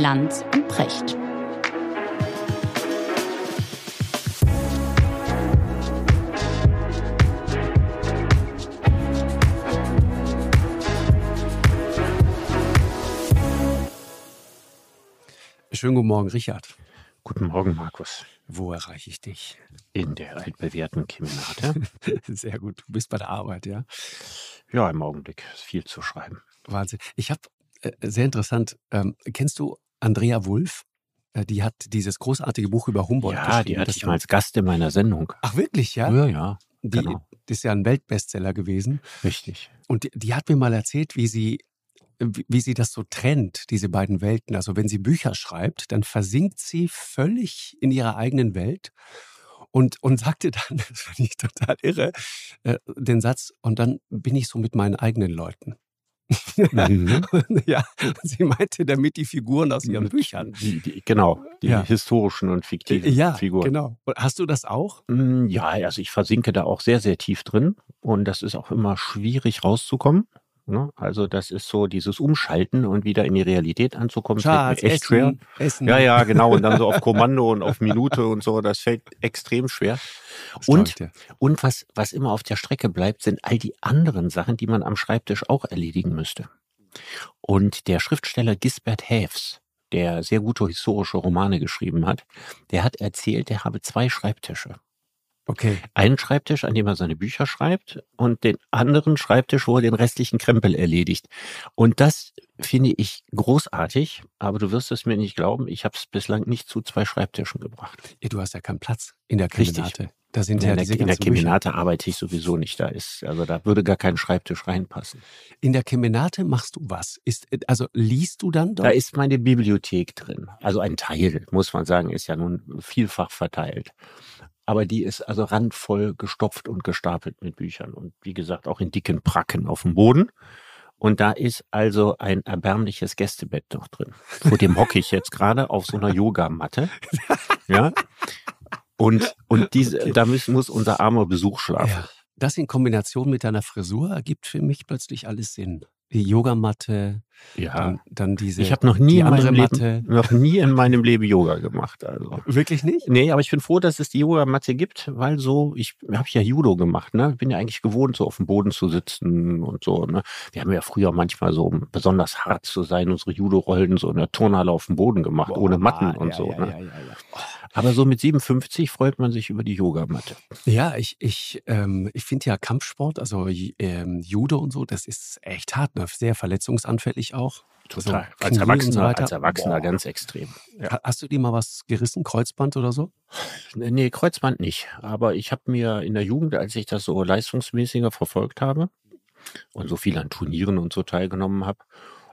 Lanz und Precht. Schönen guten Morgen, Richard. Guten Morgen, Markus. Wo erreiche ich dich? In der altbewährten Kemenate. Sehr gut. Du bist bei der Arbeit, ja? Ja, im Augenblick ist viel zu schreiben. Wahnsinn. Ich habe, äh, sehr interessant, ähm, kennst du Andrea Wulff? Äh, die hat dieses großartige Buch über Humboldt Ja, geschrieben. die hatte ich mal als Gast in meiner Sendung. Ach, wirklich, ja? Ja, ja, die, genau. das ist ja ein Weltbestseller gewesen. richtig. Und die, die hat mir mal erzählt, wie sie, wie, sie das so trennt, diese beiden Welten. Also wenn sie Bücher schreibt, dann versinkt sie völlig in ihrer eigenen Welt und, und sagte dann, das fand ich total irre, äh, den Satz, und dann bin ich so mit meinen eigenen Leuten. Mhm. ja, sie meinte damit die Figuren aus ihren Büchern. Die, die, genau, die Ja. historischen und fiktiven Ja, Figuren. genau. Hast du das auch? Mm, Ja, also ich versinke da auch sehr, sehr tief drin und das ist auch immer schwierig rauszukommen. Ne? Also das ist so dieses Umschalten und wieder in die Realität anzukommen, Schatz, echt schwer. Essen, Essen. Ja, ja, genau. Und dann so auf Kommando und auf Minute und so, das fällt extrem schwer. Das Und, und was, was immer auf der Strecke bleibt, sind all die anderen Sachen, die man am Schreibtisch auch erledigen müsste. Und der Schriftsteller Gisbert Häfs, der sehr gute historische Romane geschrieben hat, der hat erzählt, er habe zwei Schreibtische. Okay. Einen Schreibtisch, an dem er seine Bücher schreibt und den anderen Schreibtisch, wo er den restlichen Krempel erledigt. Und das finde ich großartig, aber du wirst es mir nicht glauben, ich habe es bislang nicht zu zwei Schreibtischen gebracht. Ja, du hast ja keinen Platz in der Richtig. Kemenate. Da sind ja in der, diese in der. Kemenate arbeite ich sowieso nicht. Da ist, also da würde gar kein Schreibtisch reinpassen. In der Kemenate machst du was? Ist, also liest du dann dort? Da ist meine Bibliothek drin. Also ein Teil, muss man sagen, ist ja nun vielfach verteilt. Aber die ist also randvoll gestopft und gestapelt mit Büchern. Und wie gesagt, auch in dicken Pracken auf dem Boden. Und da ist also ein erbärmliches Gästebett noch drin. Vor dem hocke ich jetzt gerade auf so einer Yogamatte. Ja. Und, und diese, da muss, muss unser armer Besuch schlafen. ja. Das in Kombination mit deiner Frisur ergibt für mich plötzlich alles Sinn. Die Yogamatte, Ja. dann, dann diese. Ich habe noch nie die in andere meinem Matte. Leben, noch nie in meinem Leben Yoga gemacht. Also. Wirklich nicht? Nee, aber ich bin froh, dass es die Yogamatte gibt, weil so, ich habe ja Judo gemacht, ne? Bin ja eigentlich gewohnt, so auf dem Boden zu sitzen und so, ne? Wir haben ja früher manchmal so, um besonders hart zu sein, unsere Judo-Rollen so in der Turnhalle auf dem Boden gemacht, ohne Matten ah, und ja, so, ja, ne? Ja, ja, ja. Aber so mit 57 freut man sich über die Yogamatte. Ja, ich, ich, ähm, ich finde ja Kampfsport, also ähm, Judo und so, das ist echt hart, ne? sehr verletzungsanfällig auch. Total. So als Erwachsener, als Erwachsener Boah. ganz extrem. Ja. Ha- Hast du dir mal was gerissen, Kreuzband oder so? Nee, Kreuzband nicht. Aber ich habe mir in der Jugend, als ich das so leistungsmäßiger verfolgt habe und so viel an Turnieren und so teilgenommen habe,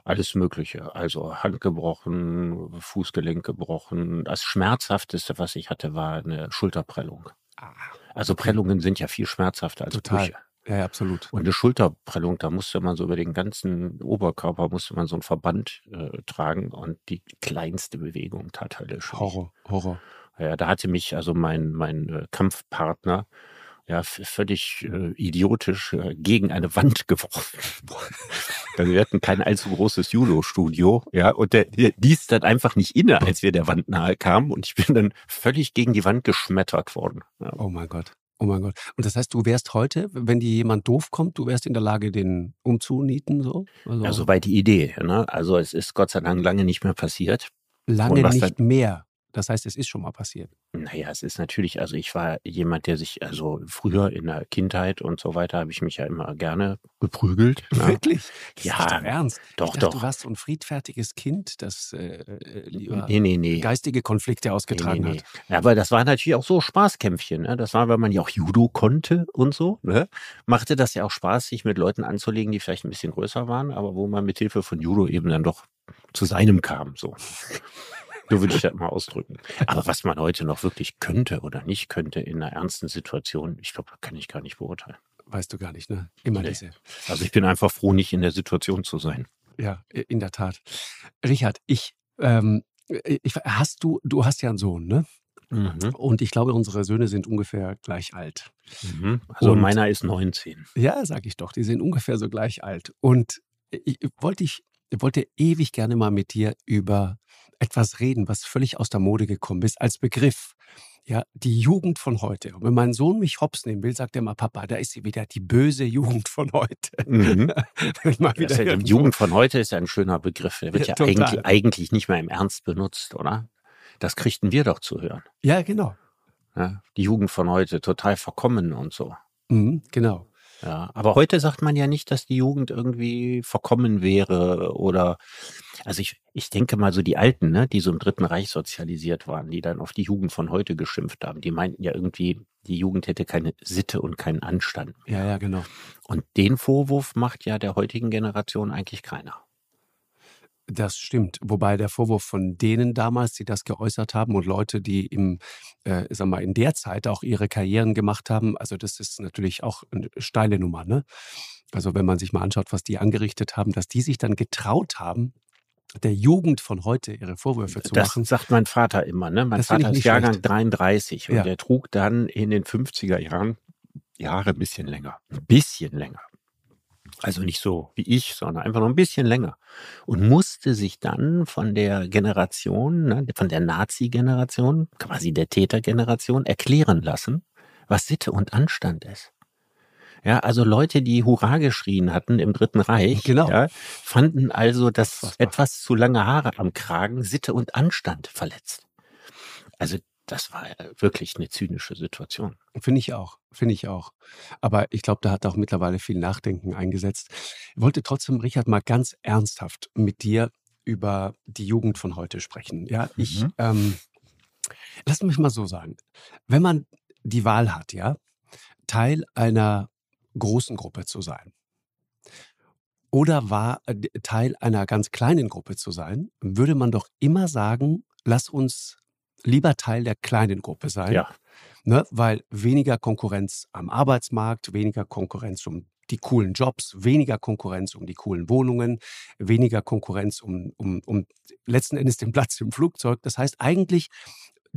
alles Mögliche. Also Hand gebrochen, Fußgelenk gebrochen. Das Schmerzhafteste, was ich hatte, war eine Schulterprellung. Also Prellungen sind ja viel schmerzhafter als Total. Brüche. Ja, ja, absolut. Und eine Schulterprellung, da musste man so über den ganzen Oberkörper musste man so einen Verband äh, tragen und die kleinste Bewegung tat weh. Horror, Horror. Ja, da hatte mich also mein, mein äh, Kampfpartner ja völlig äh, idiotisch äh, gegen eine Wand geworfen. Dann wir hatten kein allzu großes Judo-Studio, ja, und der, der ließ dann einfach nicht inne, als wir der Wand nahe kamen und ich bin dann völlig gegen die Wand geschmettert worden. Ja. Oh mein Gott. Oh mein Gott. Und das heißt, du wärst heute, wenn dir jemand doof kommt, du wärst in der Lage, den umzunieten, so? Also Ja, soweit die Idee. Ne? Also es ist Gott sei Dank lange nicht mehr passiert. lange nicht mehr. Das heißt, es ist schon mal passiert. Naja, es ist natürlich, also ich war jemand, der sich, also früher in der Kindheit und so weiter, habe ich mich ja immer gerne geprügelt. Ne? Wirklich? Das Ja, ist dein Ernst. doch, dachte, doch. Du warst so ein friedfertiges Kind, das äh, äh, lieber Nee, nee, nee. geistige Konflikte ausgetragen Nee, nee, hat. nee. Ja, aber das war natürlich auch so Spaßkämpfchen. Ne? Das war, weil man ja auch Judo konnte und so. Ne? Machte das ja auch Spaß, sich mit Leuten anzulegen, die vielleicht ein bisschen größer waren, aber wo man mit Hilfe von Judo eben dann doch zu seinem kam. So. So würde ich das mal ausdrücken. Aber was man heute noch wirklich könnte oder nicht könnte in einer ernsten Situation, ich glaube, kann ich gar nicht beurteilen. Weißt du gar nicht, ne? Immer Nee. diese. Also ich bin einfach froh, nicht in der Situation zu sein. Ja, in der Tat. Richard, ich, ähm, ich, hast du, du hast ja einen Sohn, ne? Mhm. Und ich glaube, unsere Söhne sind ungefähr gleich alt. Mhm. Also Und- meiner ist 19. Ja, sag ich doch, die sind ungefähr so gleich alt. Und ich wollte ich wollte ewig gerne mal mit dir über etwas reden, was völlig aus der Mode gekommen ist, als Begriff. Ja, die Jugend von heute. Und wenn mein Sohn mich hops nehmen will, sagt er mal, Papa, da ist sie wieder, die böse Jugend von heute. Mhm. mal wieder ja, die Jugend von heute ist ja ein schöner Begriff. Der wird Ja, ja, eigentlich, eigentlich nicht mehr im Ernst benutzt, oder? Das kriegten wir doch zu hören. Ja, genau. Ja? Die Jugend von heute, total verkommen und so. Mhm, genau. Ja, aber heute sagt man ja nicht, dass die Jugend irgendwie verkommen wäre oder, also ich, ich denke mal so die Alten, ne, die so im Dritten Reich sozialisiert waren, die dann auf die Jugend von heute geschimpft haben, die meinten ja irgendwie, die Jugend hätte keine Sitte und keinen Anstand mehr. Ja, ja, genau. Und den Vorwurf macht ja der heutigen Generation eigentlich keiner. Das stimmt. Wobei der Vorwurf von denen damals, die das geäußert haben und Leute, die im, äh, sag mal, in der Zeit auch ihre Karrieren gemacht haben, also das ist natürlich auch eine steile Nummer, ne? Also wenn man sich mal anschaut, was die angerichtet haben, dass die sich dann getraut haben, der Jugend von heute ihre Vorwürfe zu Das machen. sagt mein Vater immer, ne? Mein Das Vater ist Jahrgang schlecht. 33 und Ja. der trug dann in den 50er Jahren Jahre ein bisschen länger. Ein bisschen länger. Also nicht so wie ich, sondern einfach noch ein bisschen länger. Und musste sich dann von der Generation, ne, von der Nazi-Generation, quasi der Tätergeneration, erklären lassen, was Sitte und Anstand ist. Ja, also Leute, die Hurra geschrien hatten im Dritten Reich, Genau. ja, fanden also, dass etwas zu lange Haare am Kragen Sitte und Anstand verletzt. Also das war wirklich eine zynische Situation. Finde ich auch, finde ich auch. Aber ich glaube, da hat auch mittlerweile viel Nachdenken eingesetzt. Ich wollte trotzdem, Richard, mal ganz ernsthaft mit dir über die Jugend von heute sprechen. Ja, ich, Mhm. ähm, lass mich mal so sagen. Wenn man die Wahl hat, ja, Teil einer großen Gruppe zu sein oder war äh, Teil einer ganz kleinen Gruppe zu sein, würde man doch immer sagen, lass uns lieber Teil der kleinen Gruppe sein. Ja, Ne, weil weniger Konkurrenz am Arbeitsmarkt, weniger Konkurrenz um die coolen Jobs, weniger Konkurrenz um die coolen Wohnungen, weniger Konkurrenz um, um, um letzten Endes den Platz im Flugzeug. Das heißt, eigentlich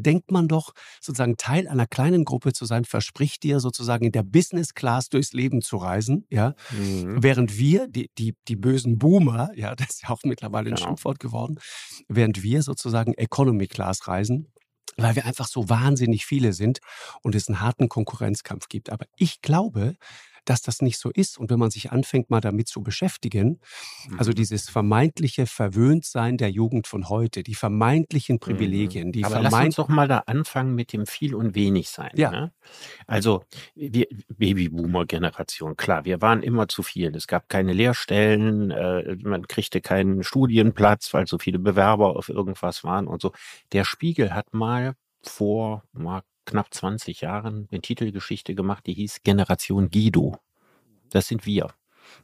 denkt man doch, sozusagen Teil einer kleinen Gruppe zu sein, verspricht dir sozusagen in der Business Class durchs Leben zu reisen, ja. mhm. Während wir, die, die, die bösen Boomer, ja, das ist ja auch mittlerweile ein Genau. Schimpfwort geworden, während wir sozusagen Economy Class reisen, weil wir einfach so wahnsinnig viele sind und es einen harten Konkurrenzkampf gibt. Aber ich glaube, dass das nicht so ist. Und wenn man sich anfängt, mal damit zu beschäftigen, also Mhm. dieses vermeintliche Verwöhntsein der Jugend von heute, die vermeintlichen Privilegien, die Mhm. Aber lass uns vermeint doch mal da anfangen mit dem viel und wenig sein. Ja. Ne? Also wir, Babyboomer-Generation, klar, wir waren immer zu viel. Es gab keine Lehrstellen, äh, man kriegte keinen Studienplatz, weil so viele Bewerber auf irgendwas waren und so. Der Spiegel hat mal vor knapp 20 Jahren eine Titelgeschichte gemacht, die hieß Generation Guido. Das sind wir.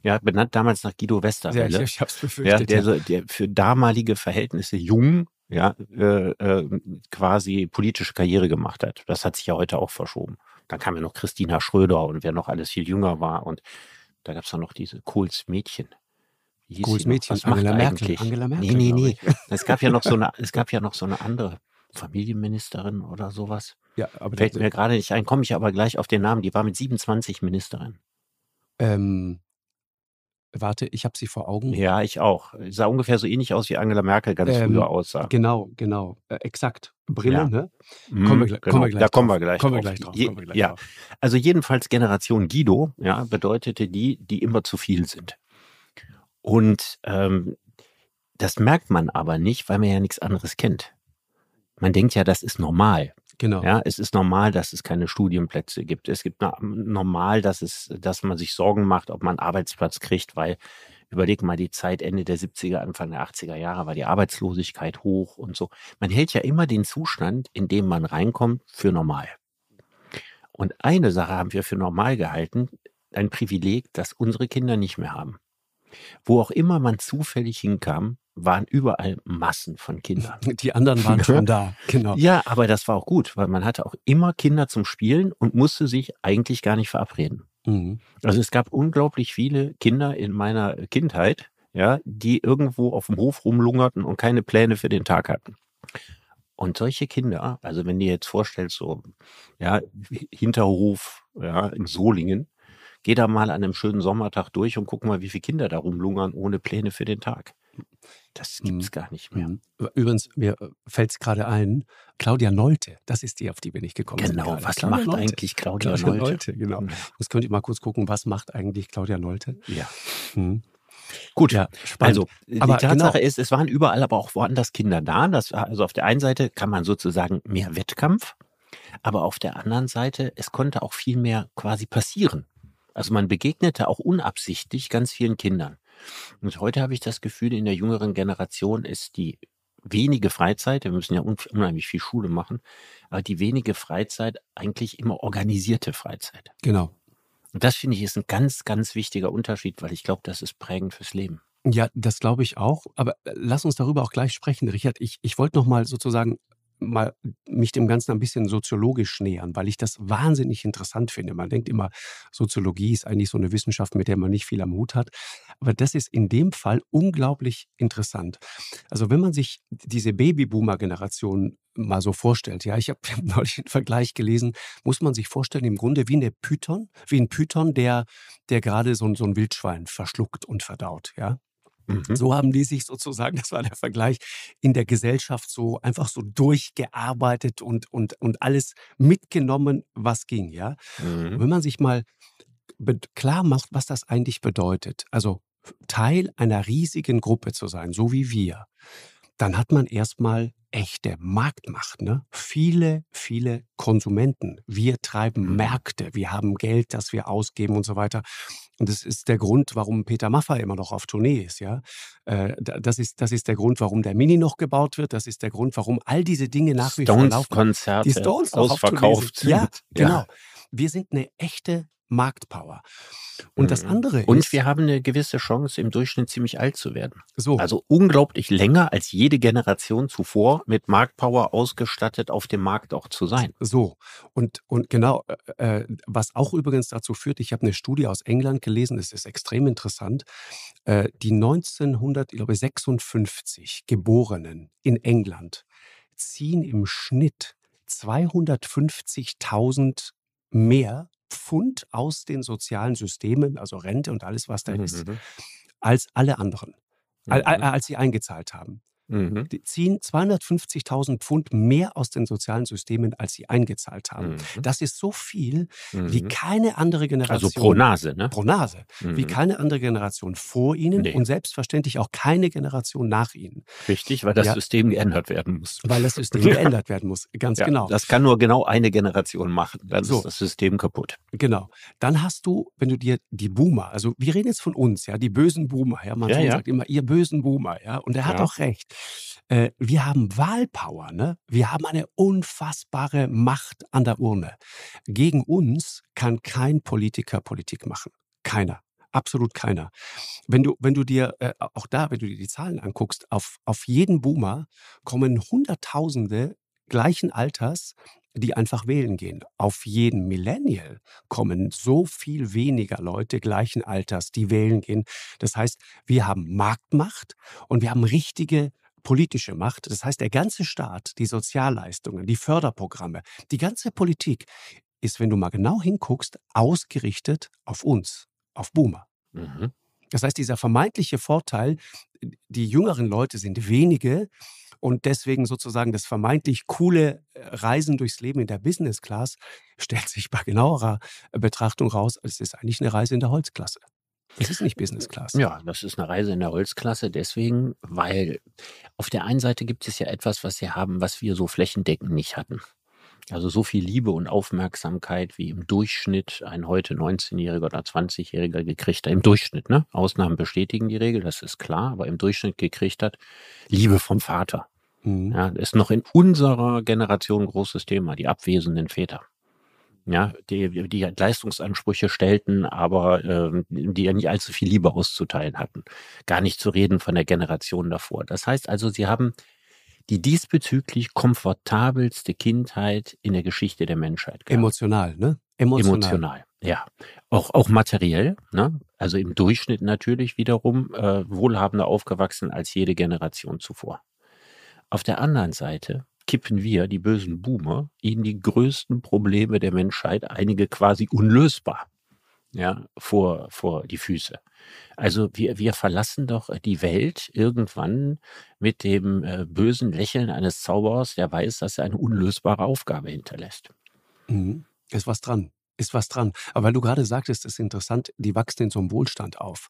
Ja, benannt damals nach Guido ja, ich, Westerwelle. ich habe es Ja, befürchtet. der, Ja, so, der für damalige Verhältnisse jung, ja, äh, äh, quasi politische Karriere gemacht hat. Das hat sich ja heute auch verschoben. Dann kam ja noch Christina Schröder und wer noch alles viel jünger war. Und da gab's dann noch diese Kohls Mädchen. Kohls? Mädchen, Was macht Angela Merkel. eigentlich? Angela Merkel, nee, nee, nee. Es gab ja noch so eine, es gab ja noch so eine andere Familienministerin oder sowas. ja, aber Fällt das, mir gerade nicht ein, komme ich aber gleich auf den Namen. Die war mit 27 Ministerin. ähm, warte, ich habe sie vor Augen. Ja, ich auch. Sah ungefähr so ähnlich aus, wie Angela Merkel ganz Ähm, früher aussah. Genau, genau. Äh, exakt. Brille, Ja. ne? Mhm, Kommen wir kommen wir gleich da kommen wir gleich Kommen wir drauf. gleich drauf, Je, wir gleich ja, drauf. also jedenfalls Generation Guido, ja, bedeutete die, die immer zu viel sind. Und ähm, das merkt man aber nicht, weil man ja nichts anderes kennt. Man denkt ja, das ist normal. Genau. Ja, es ist normal, dass es keine Studienplätze gibt. Es gibt normal, dass es, dass man sich Sorgen macht, ob man einen Arbeitsplatz kriegt, weil überleg mal die Zeit Ende der 70er, Anfang der 80er Jahre war die Arbeitslosigkeit hoch und so. Man hält ja immer den Zustand, in dem man reinkommt, für normal. Und eine Sache haben wir für normal gehalten, ein Privileg, das unsere Kinder nicht mehr haben. Wo auch immer man zufällig hinkam, waren überall Massen von Kindern. Die anderen waren schon da. Genau. Ja, aber das war auch gut, weil man hatte auch immer Kinder zum Spielen und musste sich eigentlich gar nicht verabreden. Mhm. Also es gab unglaublich viele Kinder in meiner Kindheit, ja, die irgendwo auf dem Hof rumlungerten und keine Pläne für den Tag hatten. Und solche Kinder, also wenn du dir jetzt vorstellst, so, ja, Hinterhof, ja, in Solingen, geh da mal an einem schönen Sommertag durch und guck mal, wie viele Kinder da rumlungern ohne Pläne für den Tag. Das gibt es gar nicht mehr. Mhm. Übrigens, mir fällt es gerade ein, Claudia Nolte, das ist die, auf die bin ich gekommen. Genau, was Claudia macht Nolte. eigentlich Claudia, Claudia Nolte? Nolte? Genau. Jetzt könnt ihr mal kurz gucken, was macht eigentlich Claudia Nolte? Ja. Hm. Gut, ja, spannend. also die aber Tatsache genau. ist, es waren überall aber auch woanders Kinder da. Das, also auf der einen Seite kann man sozusagen mehr Wettkampf, aber auf der anderen Seite, es konnte auch viel mehr quasi passieren. Also man begegnete auch unabsichtlich ganz vielen Kindern. Und heute habe ich das Gefühl, in der jüngeren Generation ist die wenige Freizeit, wir müssen ja unheimlich viel Schule machen, aber die wenige Freizeit eigentlich immer organisierte Freizeit. Genau. Und das finde ich ist ein ganz, ganz wichtiger Unterschied, weil ich glaube, das ist prägend fürs Leben. Ja, das glaube ich auch. Aber äh, lass uns darüber auch gleich sprechen, Richard. Ich, ich wollte noch mal sozusagen mal mich dem Ganzen ein bisschen soziologisch nähern, weil ich das wahnsinnig interessant finde. Man denkt immer, Soziologie ist eigentlich so eine Wissenschaft, mit der man nicht viel am Hut hat. Aber das ist in dem Fall unglaublich interessant. Also wenn man sich diese Babyboomer-Generation mal so vorstellt, ja, ich habe neulich einen Vergleich gelesen, muss man sich vorstellen, im Grunde wie eine Python, wie ein Python, der, der gerade so, so ein Wildschwein verschluckt und verdaut, ja. Mhm. So haben die sich sozusagen, das war der Vergleich, in der Gesellschaft so einfach so durchgearbeitet und, und, und alles mitgenommen, was ging, ja. Mhm. Wenn man sich mal klar macht, was das eigentlich bedeutet, also Teil einer riesigen Gruppe zu sein, so wie wir, dann hat man erstmal echte Marktmacht. Ne? Viele, viele Konsumenten. Wir treiben mhm. Märkte, wir haben Geld, das wir ausgeben und so weiter. Und das ist der Grund, warum Peter Maffay immer noch auf Tournee ist. Ja? Äh, das, ist, das ist der Grund, warum der Mini noch gebaut wird. Das ist der Grund, warum all diese Dinge nach wie vor laufen. Konzerte die Stones ausverkauft sind. Ja, genau. Ja. Wir sind eine echte Marktpower. Und mhm. das andere ist. Und wir haben eine gewisse Chance, im Durchschnitt ziemlich alt zu werden. So. Also unglaublich länger als jede Generation zuvor mit Marktpower ausgestattet auf dem Markt auch zu sein. So. Und, und genau, äh, äh was auch übrigens dazu führt, ich habe eine Studie aus England gelesen, das ist extrem interessant. Äh, die 1956 Geborenen in England ziehen im Schnitt 250.000 mehr Pfund aus den sozialen Systemen, also Rente und alles, was da mhm. ist, mhm. als alle anderen, mhm. als sie eingezahlt haben. Mhm. Die ziehen 250.000 Pfund mehr aus den sozialen Systemen, als sie eingezahlt haben. Mhm. Das ist so viel mhm. wie keine andere Generation. Also pro Nase, ne? Pro Nase. Wie mhm. keine andere Generation vor ihnen nee. und selbstverständlich auch keine Generation nach ihnen. Richtig, weil das ja. System geändert werden muss. Weil das System geändert werden muss, ganz ja, genau. Das kann nur genau eine Generation machen. Dann so. ist das System kaputt. Genau. Dann hast du, wenn du dir die Boomer, also wir reden jetzt von uns, ja, die bösen Boomer, ja, man ja, sagt immer, ihr bösen Boomer, ja, und er hat auch recht. Äh, wir haben Wahlpower, ne? Wir haben eine unfassbare Macht an der Urne. Gegen uns kann kein Politiker Politik machen. Keiner. Absolut keiner. Wenn du, wenn du dir, äh, auch da, wenn du dir die Zahlen anguckst, auf, auf jeden Boomer kommen Hunderttausende gleichen Alters, die einfach wählen gehen. Auf jeden Millennial kommen so viel weniger Leute gleichen Alters, die wählen gehen. Das heißt, wir haben Marktmacht und wir haben richtige politische Macht, das heißt der ganze Staat, die Sozialleistungen, die Förderprogramme, die ganze Politik ist, wenn du mal genau hinguckst, ausgerichtet auf uns, auf Boomer. Mhm. Das heißt, dieser vermeintliche Vorteil, die jüngeren Leute sind wenige und deswegen sozusagen das vermeintlich coole äh, Reisen durchs Leben in der Business Class stellt sich bei genauerer Betrachtung raus, es ist eigentlich eine Reise in der Holzklasse. Es ist nicht Business Class. Ja, das ist eine Reise in der Holzklasse deswegen, weil auf der einen Seite gibt es ja etwas, was wir haben, was wir so flächendeckend nicht hatten. Also so viel Liebe und Aufmerksamkeit, wie im Durchschnitt ein heute 19-Jähriger oder 20-Jähriger gekriegt hat. Im Durchschnitt, ne? Ausnahmen bestätigen die Regel, das ist klar, aber im Durchschnitt gekriegt hat, Liebe vom Vater. Mhm. Ja, ist noch in unserer Generation ein großes Thema, die abwesenden Väter ja, die, die Leistungsansprüche stellten, aber äh, die ja nicht allzu viel Liebe auszuteilen hatten. Gar nicht zu reden von der Generation davor. Das heißt also, sie haben die diesbezüglich komfortabelste Kindheit in der Geschichte der Menschheit gehabt. Emotional, ne? Emotional. Emotional, ja. Auch, auch materiell, ne? Also im Durchschnitt natürlich wiederum äh, wohlhabender aufgewachsen als jede Generation zuvor. Auf der anderen Seite kippen wir, die bösen Boomer, ihnen die größten Probleme der Menschheit, einige quasi unlösbar. ja, vor, vor die Füße. Also wir, wir verlassen doch die Welt irgendwann mit dem äh, bösen Lächeln eines Zauberers, der weiß, dass er eine unlösbare Aufgabe hinterlässt. Mhm. Ist was dran. Ist was dran. Aber weil du gerade sagtest, ist interessant, die wachsen in so einem Wohlstand auf.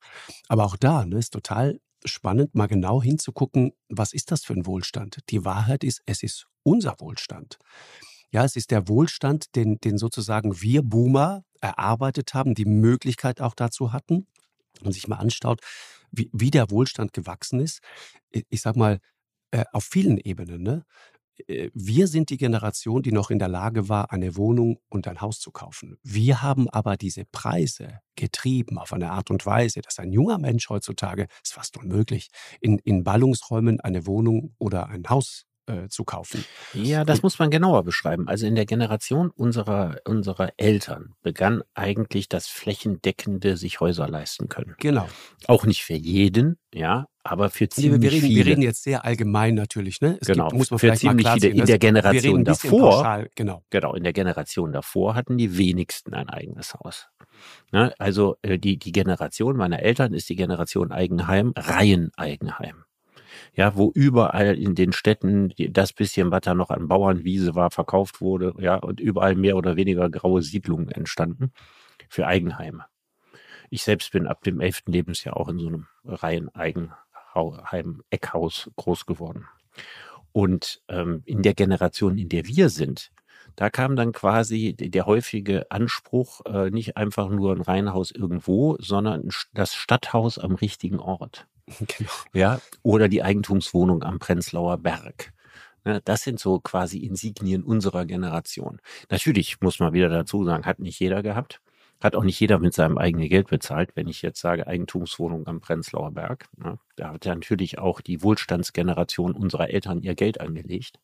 Aber auch da ne, ist total spannend, mal genau hinzugucken, was ist das für ein Wohlstand? Die Wahrheit ist, es ist unser Wohlstand. Ja, es ist der Wohlstand, den, den sozusagen wir Boomer erarbeitet haben, die Möglichkeit auch dazu hatten. Und sich mal anschaut, wie, wie der Wohlstand gewachsen ist. Ich, sag mal, äh, auf vielen Ebenen. Ne? Äh, wir sind die Generation, die noch in der Lage war, eine Wohnung und ein Haus zu kaufen. Wir haben aber diese Preise getrieben auf eine Art und Weise, dass ein junger Mensch heutzutage, ist fast unmöglich, in, in Ballungsräumen eine Wohnung oder ein Haus äh, zu kaufen. Ja, das muss man genauer beschreiben. Also in der Generation unserer, unserer Eltern begann eigentlich das flächendeckende sich Häuser leisten können. Genau. Auch nicht für jeden, ja, aber für ziemlich wir reden, viele. Wir reden jetzt sehr allgemein natürlich, ne? Es genau. Gibt, muss man für vielleicht ziemlich viele in ne? der Generation davor. Pauschal, genau. Genau, in der Generation davor hatten die wenigsten ein eigenes Haus. Ne? Also äh, die, die Generation meiner Eltern ist die Generation Eigenheim, Reiheneigenheim ja, wo überall in den Städten das bisschen, was da noch an Bauernwiese war, verkauft wurde, ja, und überall mehr oder weniger graue Siedlungen entstanden für Eigenheime. Ich selbst bin ab dem elften Lebensjahr auch in so einem reinen Eigenheim-Eckhaus groß geworden. Und ähm, in der Generation, in der wir sind, da kam dann quasi der häufige Anspruch, äh, nicht einfach nur ein Reihenhaus irgendwo, sondern das Stadthaus am richtigen Ort. Genau. Ja, oder die Eigentumswohnung am Prenzlauer Berg. Ne, das sind so quasi Insignien unserer Generation. Natürlich muss man wieder dazu sagen, hat nicht jeder gehabt. Hat auch nicht jeder mit seinem eigenen Geld bezahlt. Wenn ich jetzt sage Eigentumswohnung am Prenzlauer Berg, ne, da hat ja natürlich auch die Wohlstandsgeneration unserer Eltern ihr Geld angelegt.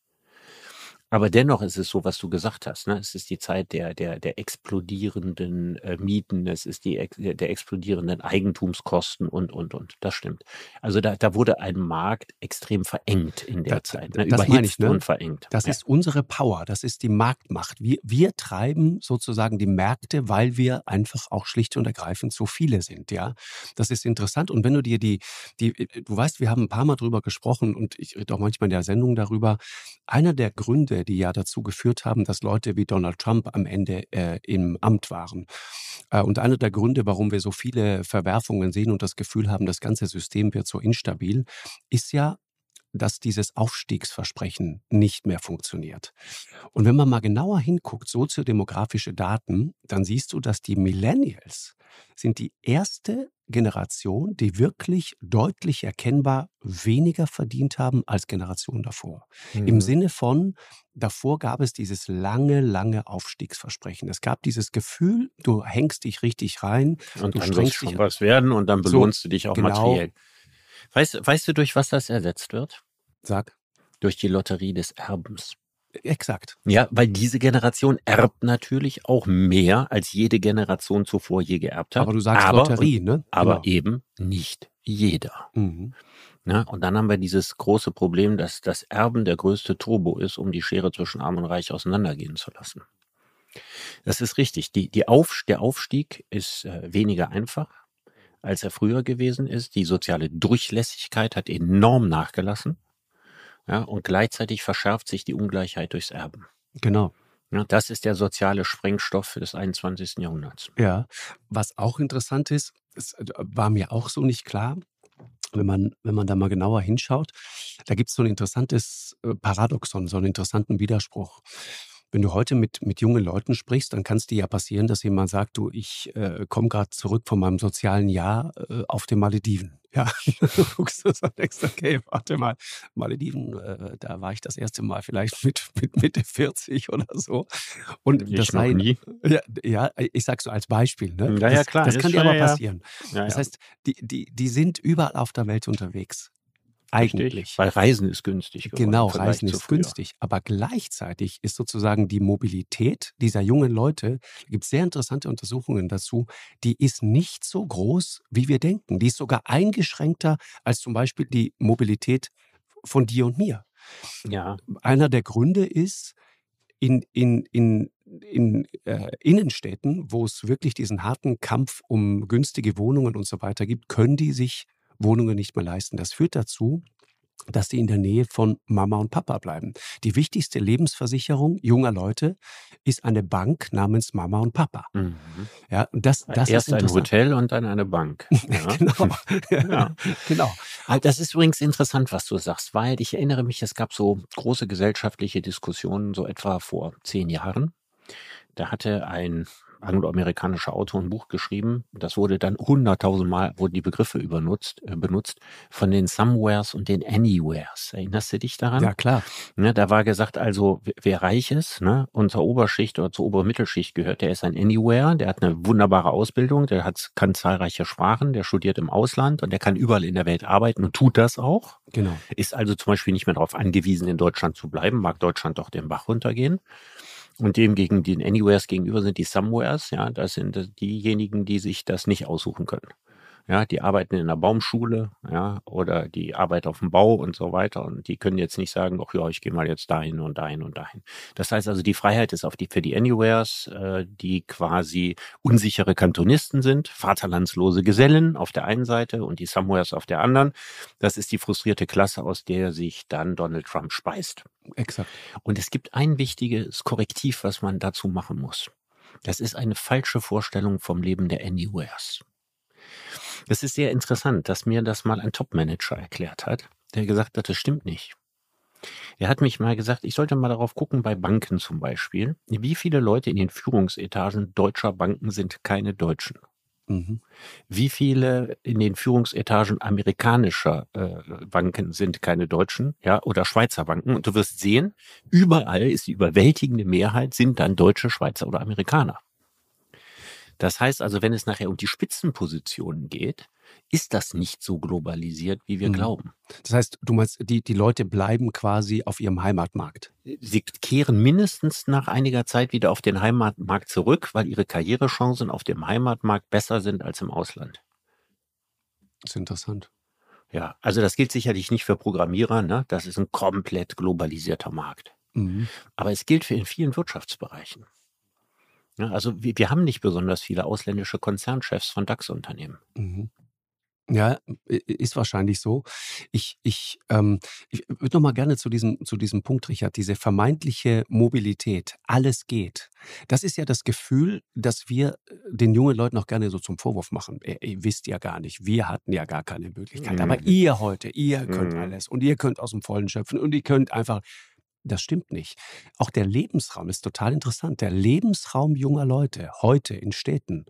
Aber dennoch ist es so, was du gesagt hast. Ne? Es ist die Zeit der, der, der explodierenden äh, Mieten, es ist die der explodierenden Eigentumskosten und, und, und. Das stimmt. Also da, da wurde ein Markt extrem verengt in der das, Zeit. Ne? Das meine ich, ne? und verengt. Das ja. ist unsere Power, das ist die Marktmacht. Wir, wir treiben sozusagen die Märkte, weil wir einfach auch schlicht und ergreifend so viele sind. Ja, Das ist interessant. Und wenn du dir die, die, du weißt, wir haben ein paar Mal drüber gesprochen und ich rede auch manchmal in der Sendung darüber. Einer der Gründe, die ja dazu geführt haben, dass Leute wie Donald Trump am Ende äh, im Amt waren. Äh, und einer der Gründe, warum wir so viele Verwerfungen sehen und das Gefühl haben, das ganze System wird so instabil, ist ja, dass dieses Aufstiegsversprechen nicht mehr funktioniert. Und wenn man mal genauer hinguckt, soziodemografische Daten, dann siehst du, dass die Millennials sind die erste Generation, die wirklich deutlich erkennbar weniger verdient haben als Generation davor. Mhm. Im Sinne von, davor gab es dieses lange, lange Aufstiegsversprechen. Es gab dieses Gefühl, du hängst dich richtig rein. Und du dann strengst schon was werden und dann belohnst so, du dich auch genau. materiell. Weißt, weißt du, durch was das ersetzt wird? Sag. Durch die Lotterie des Erbens. Exakt. Ja, weil diese Generation erbt natürlich auch mehr, als jede Generation zuvor je geerbt hat. Aber du sagst aber, Lotterie, ne? Aber genau. eben nicht jeder. Mhm. Ja, und dann haben wir dieses große Problem, dass das Erben der größte Turbo ist, um die Schere zwischen Arm und Reich auseinandergehen zu lassen. Das ist richtig. Die, die Auf, der Aufstieg ist äh, weniger einfach, als er früher gewesen ist. Die soziale Durchlässigkeit hat enorm nachgelassen. Ja, und gleichzeitig verschärft sich die Ungleichheit durchs Erben. Genau. Ja, das ist der soziale Sprengstoff des 21. Jahrhunderts. Ja, was auch interessant ist, es äh, war mir auch so nicht klar, wenn man, wenn man da mal genauer hinschaut, da gibt es so ein interessantes äh, Paradoxon, so einen interessanten Widerspruch. Wenn du heute mit, mit jungen Leuten sprichst, dann kann es dir ja passieren, dass jemand sagt, du, ich äh, komme gerade zurück von meinem sozialen Jahr äh, auf den Malediven. Ja, du guckst das und denkst, okay, warte mal, Malediven, äh, da war ich das erste Mal vielleicht mit, mit Mitte 40 oder so. Und ich das sei, nie. Ja, ja, ich sag so als Beispiel. Ne? Ja, ja, klar. Das, das kann dir aber passieren. Ja, das heißt, die, die, die sind überall auf der Welt unterwegs. Eigentlich. Richtig, weil Reisen ist günstig. Geworden, genau, Reisen ist günstig. Aber gleichzeitig ist sozusagen die Mobilität dieser jungen Leute, da gibt es sehr interessante Untersuchungen dazu, die ist nicht so groß, wie wir denken. Die ist sogar eingeschränkter als zum Beispiel die Mobilität von dir und mir. Ja. Einer der Gründe ist, in, in, in in äh, Innenstädten, wo es wirklich diesen harten Kampf um günstige Wohnungen und so weiter gibt, können die sich Wohnungen nicht mehr leisten. Das führt dazu, dass die in der Nähe von Mama und Papa bleiben. Die wichtigste Lebensversicherung junger Leute ist eine Bank namens Mama und Papa. Mhm. Ja, das, das Erst ein Hotel und dann eine Bank. Ja. genau. ja. genau. Ah, das ist übrigens interessant, was du sagst, weil ich erinnere mich, es gab so große gesellschaftliche Diskussionen, so etwa vor zehn Jahren. Da hatte ein angloamerikanischer Autor ein Buch geschrieben. Das wurde dann hunderttausendmal, wurden die Begriffe übernutzt, äh, benutzt, von den Somewheres und den Anywheres. Erinnerst du dich daran? Ja, klar. Ne, da war gesagt, also wer reich ist, ne, und zur Oberschicht oder zur oberen Mittelschicht gehört, der ist ein Anywhere, der hat eine wunderbare Ausbildung, der hat, kann zahlreiche Sprachen, der studiert im Ausland und der kann überall in der Welt arbeiten und tut das auch. Genau. Ist also zum Beispiel nicht mehr darauf angewiesen, in Deutschland zu bleiben, mag Deutschland doch den Bach runtergehen. Und dem gegen den Anywheres gegenüber sind die Somewheres, ja, das sind diejenigen, die sich das nicht aussuchen können. Ja, die arbeiten in der Baumschule, ja, oder die arbeiten auf dem Bau und so weiter. Und die können jetzt nicht sagen, ach ja, ich gehe mal jetzt dahin und dahin und dahin. Das heißt also, die Freiheit ist auf die, für die Anywheres, äh, die quasi unsichere Kantonisten sind, vaterlandslose Gesellen auf der einen Seite und die Somewheres auf der anderen. Das ist die frustrierte Klasse, aus der sich dann Donald Trump speist. Exakt. Und es gibt ein wichtiges Korrektiv, was man dazu machen muss. Das ist eine falsche Vorstellung vom Leben der Anywheres. Es ist sehr interessant, dass mir das mal ein Top-Manager erklärt hat, der gesagt hat, das stimmt nicht. Er hat mich mal gesagt, ich sollte mal darauf gucken, bei Banken zum Beispiel, wie viele Leute in den Führungsetagen deutscher Banken sind keine Deutschen. Mhm. Wie viele in den Führungsetagen amerikanischer äh, Banken sind keine Deutschen, ja, oder Schweizer Banken? Und du wirst sehen, überall ist die überwältigende Mehrheit sind dann Deutsche, Schweizer oder Amerikaner. Das heißt also, wenn es nachher um die Spitzenpositionen geht, ist das nicht so globalisiert, wie wir mhm. glauben. Das heißt, du meinst, die, die Leute bleiben quasi auf ihrem Heimatmarkt? Sie kehren mindestens nach einiger Zeit wieder auf den Heimatmarkt zurück, weil ihre Karrierechancen auf dem Heimatmarkt besser sind als im Ausland. Das ist interessant. Ja, also das gilt sicherlich nicht für Programmierer, ne? Das ist ein komplett globalisierter Markt. Mhm. Aber es gilt für in vielen Wirtschaftsbereichen. Ja, also wir, wir, haben nicht besonders viele ausländische Konzernchefs von DAX-Unternehmen. Mhm. Ja, ist wahrscheinlich so. Ich, ich, ähm, ich würde noch mal gerne zu diesem, zu diesem Punkt, Richard, diese vermeintliche Mobilität, alles geht. Das ist ja das Gefühl, dass wir äh, den jungen Leuten auch gerne so zum Vorwurf machen. Ihr, ihr wisst ja gar nicht, wir hatten ja gar keine Möglichkeit. Mhm. Aber ihr heute, ihr könnt mhm. alles und ihr könnt aus dem Vollen schöpfen und ihr könnt einfach das stimmt nicht. Auch der Lebensraum ist total interessant. Der Lebensraum junger Leute heute in Städten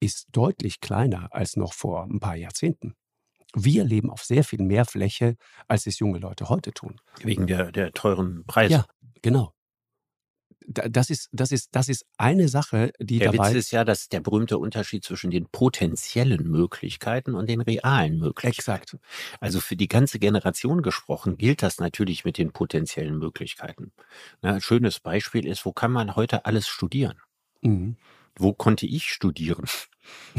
ist deutlich kleiner als noch vor ein paar Jahrzehnten. Wir leben auf sehr viel mehr Fläche, als es junge Leute heute tun. Wegen der, der teuren Preise. Ja, genau das ist, das ist, das ist eine Sache, die der dabei. Witz ist ja, dass der berühmte Unterschied zwischen den potenziellen Möglichkeiten und den realen Möglichkeiten. Exakt. Also für die ganze Generation gesprochen gilt das natürlich mit den potenziellen Möglichkeiten. ein schönes Beispiel ist, wo kann man heute alles studieren? Mhm. Wo konnte ich studieren?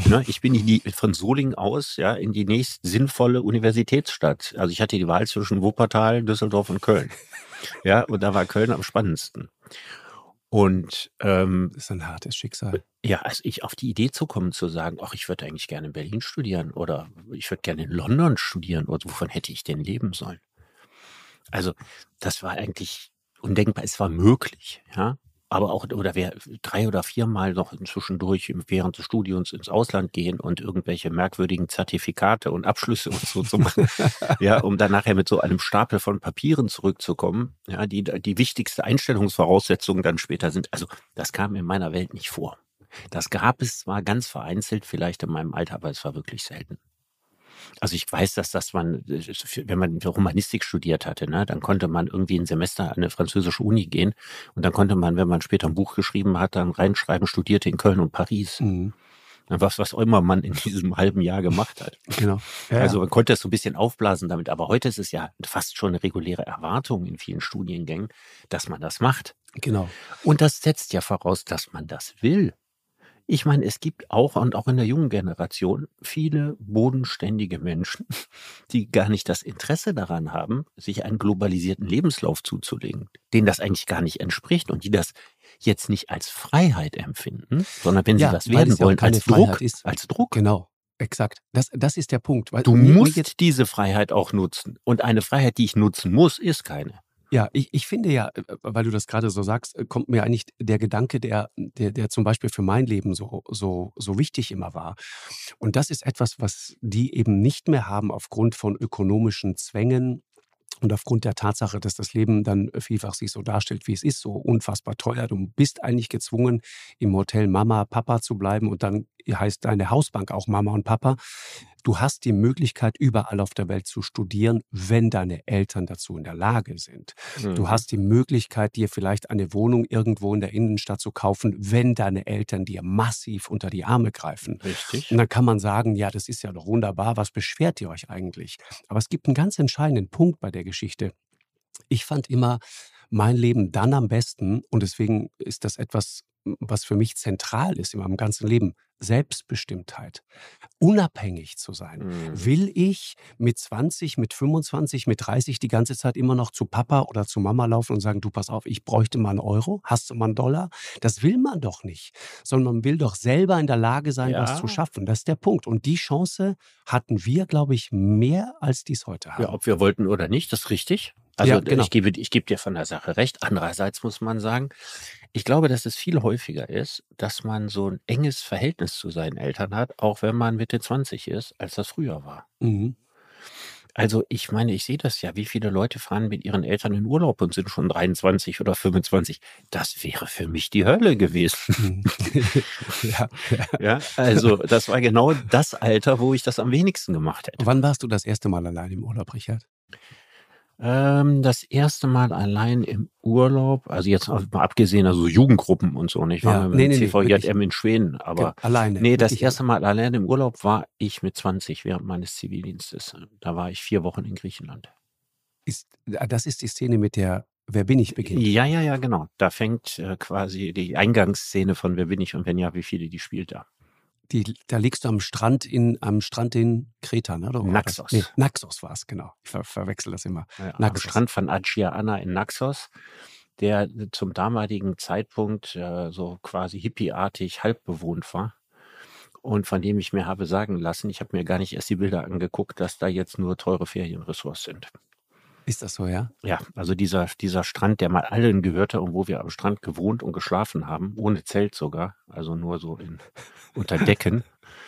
Ne, ich bin in die, von Solingen aus ja, in die nächst sinnvolle Universitätsstadt. Also ich hatte die Wahl zwischen Wuppertal, Düsseldorf und Köln. Ja, und da war Köln am spannendsten. Und ähm, das ist ein hartes Schicksal. Ja, also ich auf die Idee zu kommen, zu sagen, ach, ich würde eigentlich gerne in Berlin studieren oder ich würde gerne in London studieren oder wovon hätte ich denn leben sollen? Also, das war eigentlich undenkbar. Es war möglich, ja aber auch, oder wer drei oder viermal noch zwischendurch während des Studiums ins Ausland gehen und irgendwelche merkwürdigen Zertifikate und Abschlüsse und so zu machen, ja, um dann nachher mit so einem Stapel von Papieren zurückzukommen, ja, die die wichtigste Einstellungsvoraussetzung dann später sind. Also, das kam in meiner Welt nicht vor. Das gab es zwar ganz vereinzelt, vielleicht in meinem Alter, aber es war wirklich selten. Also ich weiß, dass das man, wenn man Romanistik studiert hatte, ne, dann konnte man irgendwie ein Semester an eine französische Uni gehen und dann konnte man, wenn man später ein Buch geschrieben hat, dann reinschreiben, studierte in Köln und Paris. Mhm. Was, was auch immer man in diesem halben Jahr gemacht hat. Genau. Ja, also man konnte es so ein bisschen aufblasen damit, aber heute ist es ja fast schon eine reguläre Erwartung in vielen Studiengängen, dass man das macht. Genau. Und das setzt ja voraus, dass man das will Ich meine, es gibt auch und auch in der jungen Generation viele bodenständige Menschen, die gar nicht das Interesse daran haben, sich einen globalisierten Lebenslauf zuzulegen, denen das eigentlich gar nicht entspricht und die das jetzt nicht als Freiheit empfinden, sondern wenn sie Ja, das weil werden ja wollen, als Druck, Freiheit ist. als Druck. Genau, exakt. Das, das ist der Punkt. Weil Du musst geht's- diese Freiheit auch nutzen. Und eine Freiheit, die ich nutzen muss, ist keine. Ja, ich, ich finde ja, äh, weil du das gerade so sagst, äh, kommt mir eigentlich der Gedanke, der, der, der zum Beispiel für mein Leben so, so, so wichtig immer war. Und das ist etwas, was die eben nicht mehr haben aufgrund von ökonomischen Zwängen und aufgrund der Tatsache, dass das Leben dann vielfach sich so darstellt, wie es ist, so unfassbar teuer. Du bist eigentlich gezwungen, im Hotel Mama, Papa zu bleiben und dann heißt deine Hausbank auch Mama und Papa. Du hast die Möglichkeit, überall auf der Welt zu studieren, wenn deine Eltern dazu in der Lage sind. Du Mhm. hast die Möglichkeit, dir vielleicht eine Wohnung irgendwo in der Innenstadt zu kaufen, wenn deine Eltern dir massiv unter die Arme greifen. Richtig. Und dann kann man sagen, ja, das ist ja doch wunderbar, was beschwert ihr euch eigentlich? Aber es gibt einen ganz entscheidenden Punkt bei der Geschichte. Ich fand immer mein Leben dann am besten und deswegen ist das etwas, was für mich zentral ist in meinem ganzen Leben. Selbstbestimmtheit. Unabhängig zu sein. Mhm. Will ich mit 20, mit 25, mit 30 die ganze Zeit immer noch zu Papa oder zu Mama laufen und sagen, du pass auf, ich bräuchte mal einen Euro, hast du mal einen Dollar? Das will man doch nicht, sondern man will doch selber in der Lage sein, was zu Ja. schaffen. Das ist der Punkt. Und die Chance hatten wir, glaube ich, mehr, als die es heute haben. Ja, ob wir wollten oder nicht, das ist richtig. Also Ja, genau. ich, gebe, ich gebe dir von der Sache recht. Andererseits muss man sagen, ich glaube, dass es viel häufiger ist, dass man so ein enges Verhältnis zu seinen Eltern hat, auch wenn man Mitte 20 ist, als das früher war. Mhm. Also ich meine, ich sehe das ja, wie viele Leute fahren mit ihren Eltern in Urlaub und sind schon 23 oder 25. Das wäre für mich die Hölle gewesen. Mhm. ja, ja. Ja, also das war genau das Alter, wo ich das am wenigsten gemacht hätte. Wann warst du das erste Mal allein im Urlaub, Richard? Ähm, das erste Mal allein im Urlaub, also jetzt mal abgesehen, also Jugendgruppen und so, nicht? Ich war Ja, mit nee, nee, nee, CVJM wirklich. in Schweden, aber alleine. nee, das erste Mal allein im Urlaub war ich mit 20 während meines Zivildienstes. Da war ich vier Wochen in Griechenland. Ist, das ist die Szene mit der Wer bin ich beginnt. Ja, ja, ja, genau. Da fängt äh, quasi die Eingangsszene von Wer bin ich und wenn ja, wie viele die spielt da. Die, da liegst du am Strand in, am Strand in Kreta, ne? Oder? Naxos. Nee, Naxos war es, genau. Ich ver verwechsel das immer. Ja, am. Strand von Agia Anna in Naxos, der zum damaligen Zeitpunkt äh, so quasi hippieartig halb bewohnt war. Und von dem ich mir habe sagen lassen, ich habe mir gar nicht erst die Bilder angeguckt, dass da jetzt nur teure Ferienressorts sind. Ist das so, ja? Ja, also dieser, dieser Strand, der mal allen gehörte und wo wir am Strand gewohnt und geschlafen haben, ohne Zelt sogar, also nur so in, unter Decken,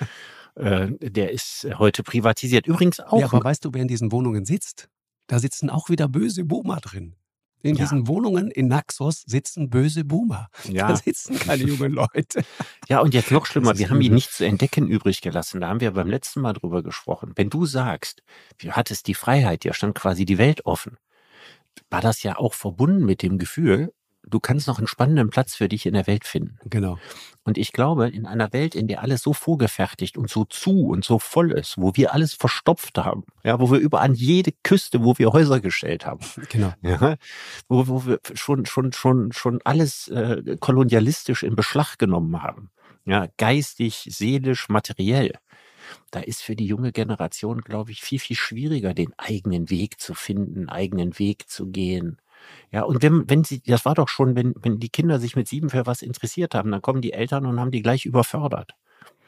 äh, der ist heute privatisiert. Übrigens auch ja, aber weißt du, wer in diesen Wohnungen sitzt? Da sitzen auch wieder böse Boomer drin. In Ja. diesen Wohnungen in Naxos sitzen böse Boomer. Da ja, sitzen keine jungen Leute. Ja, und jetzt noch schlimmer, wir haben ihn nicht zu entdecken übrig gelassen. Da haben wir beim letzten Mal drüber gesprochen. Wenn du sagst, du hattest die Freiheit, dir stand quasi die Welt offen, war das ja auch verbunden mit dem Gefühl, du kannst noch einen spannenden Platz für dich in der Welt finden. Genau. Und ich glaube, in einer Welt, in der alles so vorgefertigt und so zu und so voll ist, wo wir alles verstopft haben, ja, wo wir überall jede Küste, wo wir Häuser gestellt haben, Genau. ja, wo, wo wir schon, schon, schon, schon alles äh, kolonialistisch in Beschlag genommen haben. Ja, geistig, seelisch, materiell. Da ist für die junge Generation, glaube ich, viel, viel schwieriger, den eigenen Weg zu finden, eigenen Weg zu gehen. Ja, und wenn, wenn sie, das war doch schon, wenn, wenn die Kinder sich mit sieben für was interessiert haben, dann kommen die Eltern und haben die gleich überfördert.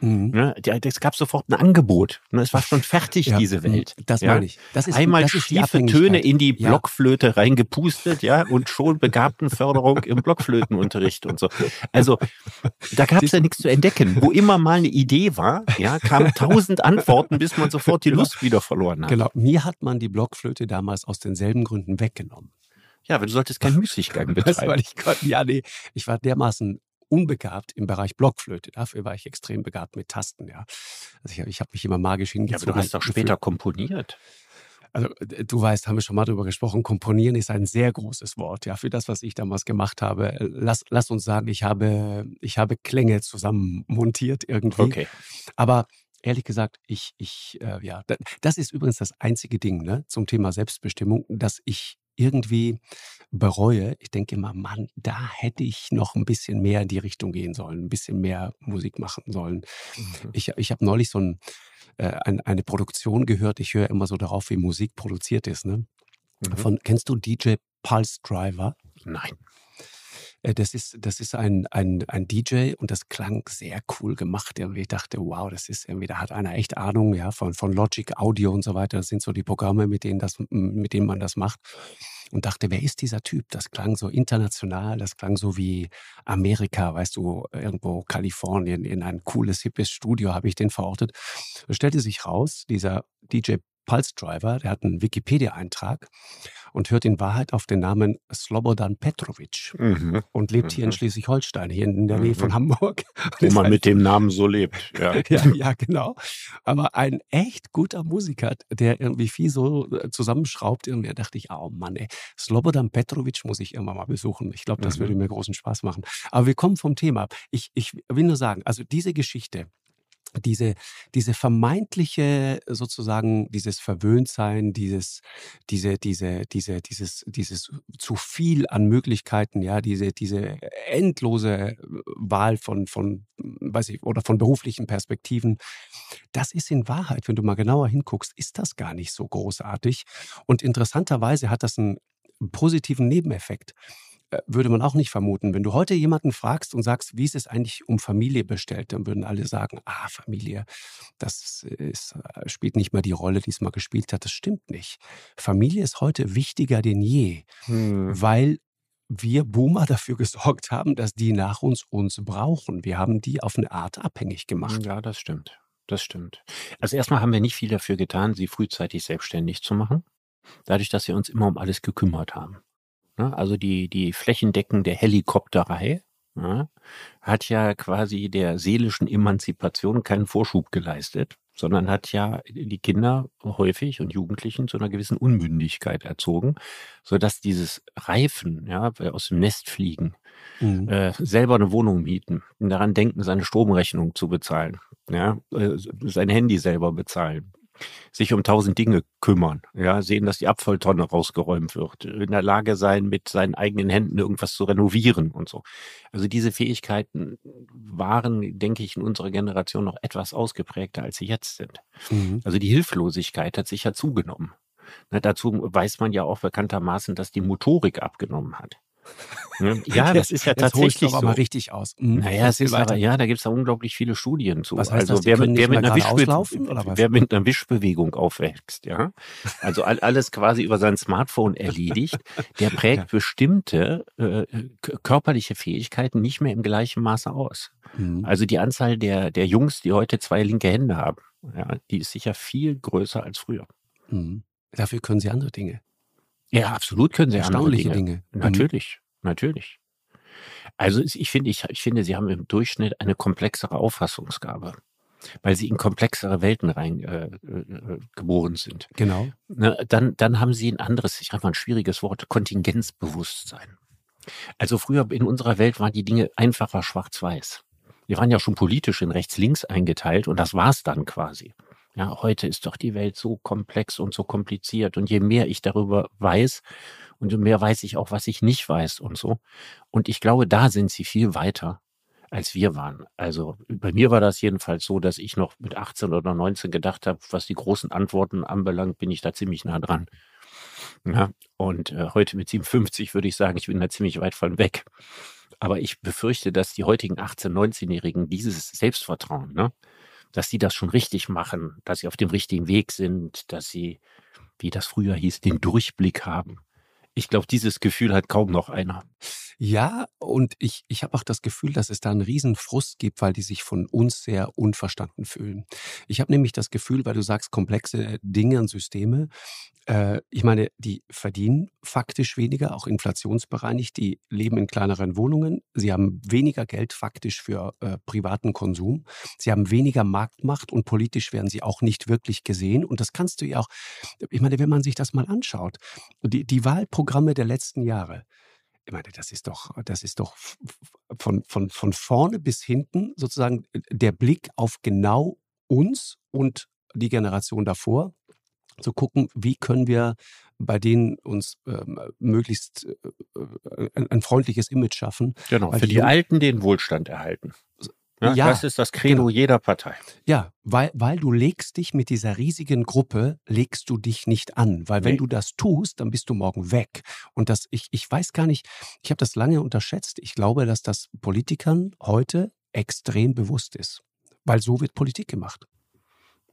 Mhm. Ne? Es gab sofort ein Angebot. Ne? Es war schon fertig, Ja, diese Welt. Das Ja? meine ich. Das ist, Einmal das schiefe. Töne in die Ja. Blockflöte reingepustet, ja, und schon Begabtenförderung im Blockflötenunterricht und so. Also, da gab es ja nichts zu entdecken. Wo immer mal eine Idee war, ja, kamen tausend Antworten, bis man sofort die Genau. Lust wieder verloren hat. Genau. Mir hat man die Blockflöte damals aus denselben Gründen weggenommen. Ja, aber du solltest keinen Müßiggang Weißt betreiben. weil ich konnte, ja, nee, ich war dermaßen unbegabt im Bereich Blockflöte. Dafür war ich extrem begabt mit Tasten, ja. Also ich, ich habe mich immer magisch Ja, hingezogen. aber du hast doch später komponiert. Also du weißt, haben wir schon mal drüber gesprochen, komponieren ist ein sehr großes Wort, ja, für das, was ich damals gemacht habe. Äh, Lass, lass uns sagen, ich habe, ich habe Klänge zusammen montiert irgendwie. Okay. Aber ehrlich gesagt, ich, ich, äh, ja, da- das ist übrigens das einzige Ding, ne, zum Thema Selbstbestimmung, dass ich irgendwie bereue. Ich denke immer, Mann, da hätte ich noch ein bisschen mehr in die Richtung gehen sollen, ein bisschen mehr Musik machen sollen. Mhm. Ich, ich habe neulich so ein, äh, ein, eine Produktion gehört. Ich höre immer so darauf, wie Musik produziert ist. Ne? Mhm. Von, kennst du DJ Pulse Driver? Nein. Äh, das ist, das ist ein, ein, ein DJ und das klang sehr cool gemacht. Irgendwie ich dachte, wow, das ist irgendwie, da hat einer echt Ahnung, ja, von, von Logic Audio und so weiter. Das sind so die Programme, mit denen das, mit denen man das macht. Und dachte, wer ist dieser Typ? Das klang so international, das klang so wie Amerika, weißt du, irgendwo Kalifornien, in ein cooles, hippes Studio habe ich den verortet. Es stellte sich raus, dieser DJ Pulse Driver, der hat einen Wikipedia-Eintrag und hört in Wahrheit auf den Namen Slobodan Petrovic mhm. und lebt mhm. hier in mhm. Schleswig-Holstein, hier in der Nähe mhm. von Hamburg. Wo man mit dem Namen so lebt. Ja. ja, ja, genau. Aber ein echt guter Musiker, der irgendwie viel so äh, zusammenschraubt. Irgendwie da dachte ich, oh Mann, ey, Slobodan Petrovic muss ich irgendwann mal besuchen. Ich glaube, das würde mhm. mir großen Spaß machen. Aber wir kommen vom Thema. Ich, ich will nur sagen, also diese Geschichte, diese, diese vermeintliche sozusagen, dieses Verwöhntsein, dieses, diese, diese, diese, dieses, dieses zu viel an Möglichkeiten, ja, diese, diese endlose Wahl von, von, weiß ich, oder von beruflichen Perspektiven. Das ist in Wahrheit, wenn du mal genauer hinguckst, ist das gar nicht so großartig. Und interessanterweise hat das einen positiven Nebeneffekt. Würde man auch nicht vermuten. Wenn du heute jemanden fragst und sagst, wie ist es eigentlich um Familie bestellt, dann würden alle sagen, ah, Familie, das ist, äh, spielt nicht mehr die Rolle, die es mal gespielt hat. Das stimmt nicht. Familie ist heute wichtiger denn je, hm. weil wir Boomer dafür gesorgt haben, dass die nach uns uns brauchen. Wir haben die auf eine Art abhängig gemacht. Ja, das stimmt. Das stimmt. Also erstmal haben wir nicht viel dafür getan, sie frühzeitig selbstständig zu machen. Dadurch, dass wir uns immer um alles gekümmert haben. Ne? Also die, die flächendeckende Helikopterei ne? hat ja quasi der seelischen Emanzipation keinen Vorschub geleistet, sondern hat ja die Kinder häufig und Jugendlichen zu einer gewissen Unmündigkeit erzogen, so dass dieses Reifen, ja, aus dem Nest fliegen, mhm. äh, selber eine Wohnung mieten, daran denken, seine Stromrechnung zu bezahlen, ja, äh, sein Handy selber bezahlen, sich um tausend Dinge kümmern, ja, sehen, dass die Abfalltonne rausgeräumt wird, in der Lage sein, mit seinen eigenen Händen irgendwas zu renovieren und so. Also diese Fähigkeiten waren, denke ich, in unserer Generation noch etwas ausgeprägter, als sie jetzt sind. Mhm. Also die Hilflosigkeit hat sicher zugenommen. Na, dazu weiß man ja auch bekanntermaßen, dass die Motorik abgenommen hat. Ne? Ja, das ist ja tatsächlich so. aber richtig aus. Mhm. Naja, es ist aber, ja, da gibt es ja unglaublich viele Studien zu. Was heißt also das, wer, wer, mit einer wer mit einer Wischbewegung aufwächst, ja, also alles quasi über sein Smartphone erledigt, der prägt ja. bestimmte äh, körperliche Fähigkeiten nicht mehr im gleichen Maße aus. Mhm. Also die Anzahl der, der Jungs, die heute zwei linke Hände haben, ja, die ist sicher viel größer als früher. Mhm. Dafür können sie andere Dinge. Ja, absolut können sie Erstaunliche Dinge. Dinge. Natürlich, mhm. natürlich. Also ich finde, ich, ich finde, sie haben im Durchschnitt eine komplexere Auffassungsgabe, weil sie in komplexere Welten rein äh, äh, geboren sind. Genau. Ne, dann, dann haben sie ein anderes, ich habe mal ein schwieriges Wort, Kontingenzbewusstsein. Also früher in unserer Welt waren die Dinge einfacher schwarz-weiß. Wir waren ja schon politisch in rechts-links eingeteilt und das war's dann quasi. Ja, heute ist doch die Welt so komplex und so kompliziert. Und je mehr ich darüber weiß, und je mehr weiß ich auch, was ich nicht weiß und so. Und ich glaube, da sind sie viel weiter, als wir waren. Also bei mir war das jedenfalls so, dass ich noch mit 18 oder 19 gedacht habe, was die großen Antworten anbelangt, bin ich da ziemlich nah dran. Ja, und äh, heute mit 57 würde ich sagen, ich bin da ziemlich weit von weg. Aber ich befürchte, dass die heutigen 18-, 19-Jährigen dieses Selbstvertrauen, ne, dass sie das schon richtig machen, dass sie auf dem richtigen Weg sind, dass sie, wie das früher hieß, den Durchblick haben. Ich glaube, dieses Gefühl hat kaum noch einer. Ja, und ich, ich habe auch das Gefühl, dass es da einen riesen Frust gibt, weil die sich von uns sehr unverstanden fühlen. Ich habe nämlich das Gefühl, weil du sagst, komplexe Dinge und Systeme, äh, ich meine, die verdienen faktisch weniger, auch inflationsbereinigt. Die leben in kleineren Wohnungen. Sie haben weniger Geld faktisch für äh, privaten Konsum. Sie haben weniger Marktmacht und politisch werden sie auch nicht wirklich gesehen. Und das kannst du ja auch, ich meine, wenn man sich das mal anschaut, die, die Wahlprogramme der letzten Jahre, ich meine, das ist doch, das ist doch von, von, von vorne bis hinten sozusagen der Blick auf genau uns und die Generation davor zu gucken, wie können wir bei denen uns ähm, möglichst äh, ein, ein, freundliches Image schaffen. Genau, für die, die Alten den Wohlstand erhalten. Ja, ja, das ist das Credo genau. jeder Partei. Ja, weil, weil du legst dich mit dieser riesigen Gruppe, legst du dich nicht an. Weil wenn nee. du das tust, dann bist du morgen weg. Und das, ich, ich weiß gar nicht, ich habe das lange unterschätzt. Ich glaube, dass das Politikern heute extrem bewusst ist. Weil so wird Politik gemacht.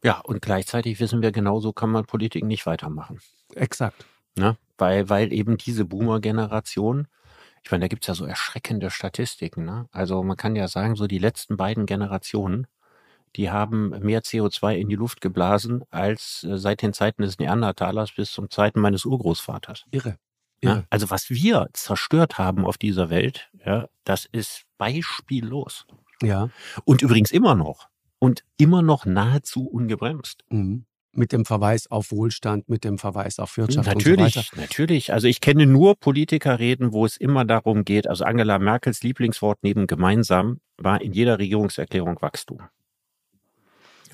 Ja, und gleichzeitig wissen wir, genauso kann man Politik nicht weitermachen. Exakt. Ne? Weil, weil eben diese Boomer-Generation, ich meine, da gibt's ja so erschreckende Statistiken. Ne? Also man kann ja sagen, so die letzten beiden Generationen, die haben mehr CO2 in die Luft geblasen als äh, seit den Zeiten des Neandertalers bis zum Zeiten meines Urgroßvaters. Irre. Irre. Ja? Also was wir zerstört haben auf dieser Welt, ja, das ist beispiellos. Ja. Und übrigens immer noch. Und immer noch nahezu ungebremst. Mhm mit dem Verweis auf Wohlstand, mit dem Verweis auf Wirtschaft natürlich, und so weiter. Natürlich, Also ich kenne nur Politiker reden, wo es immer darum geht, also Angela Merkels Lieblingswort neben gemeinsam war in jeder Regierungserklärung Wachstum.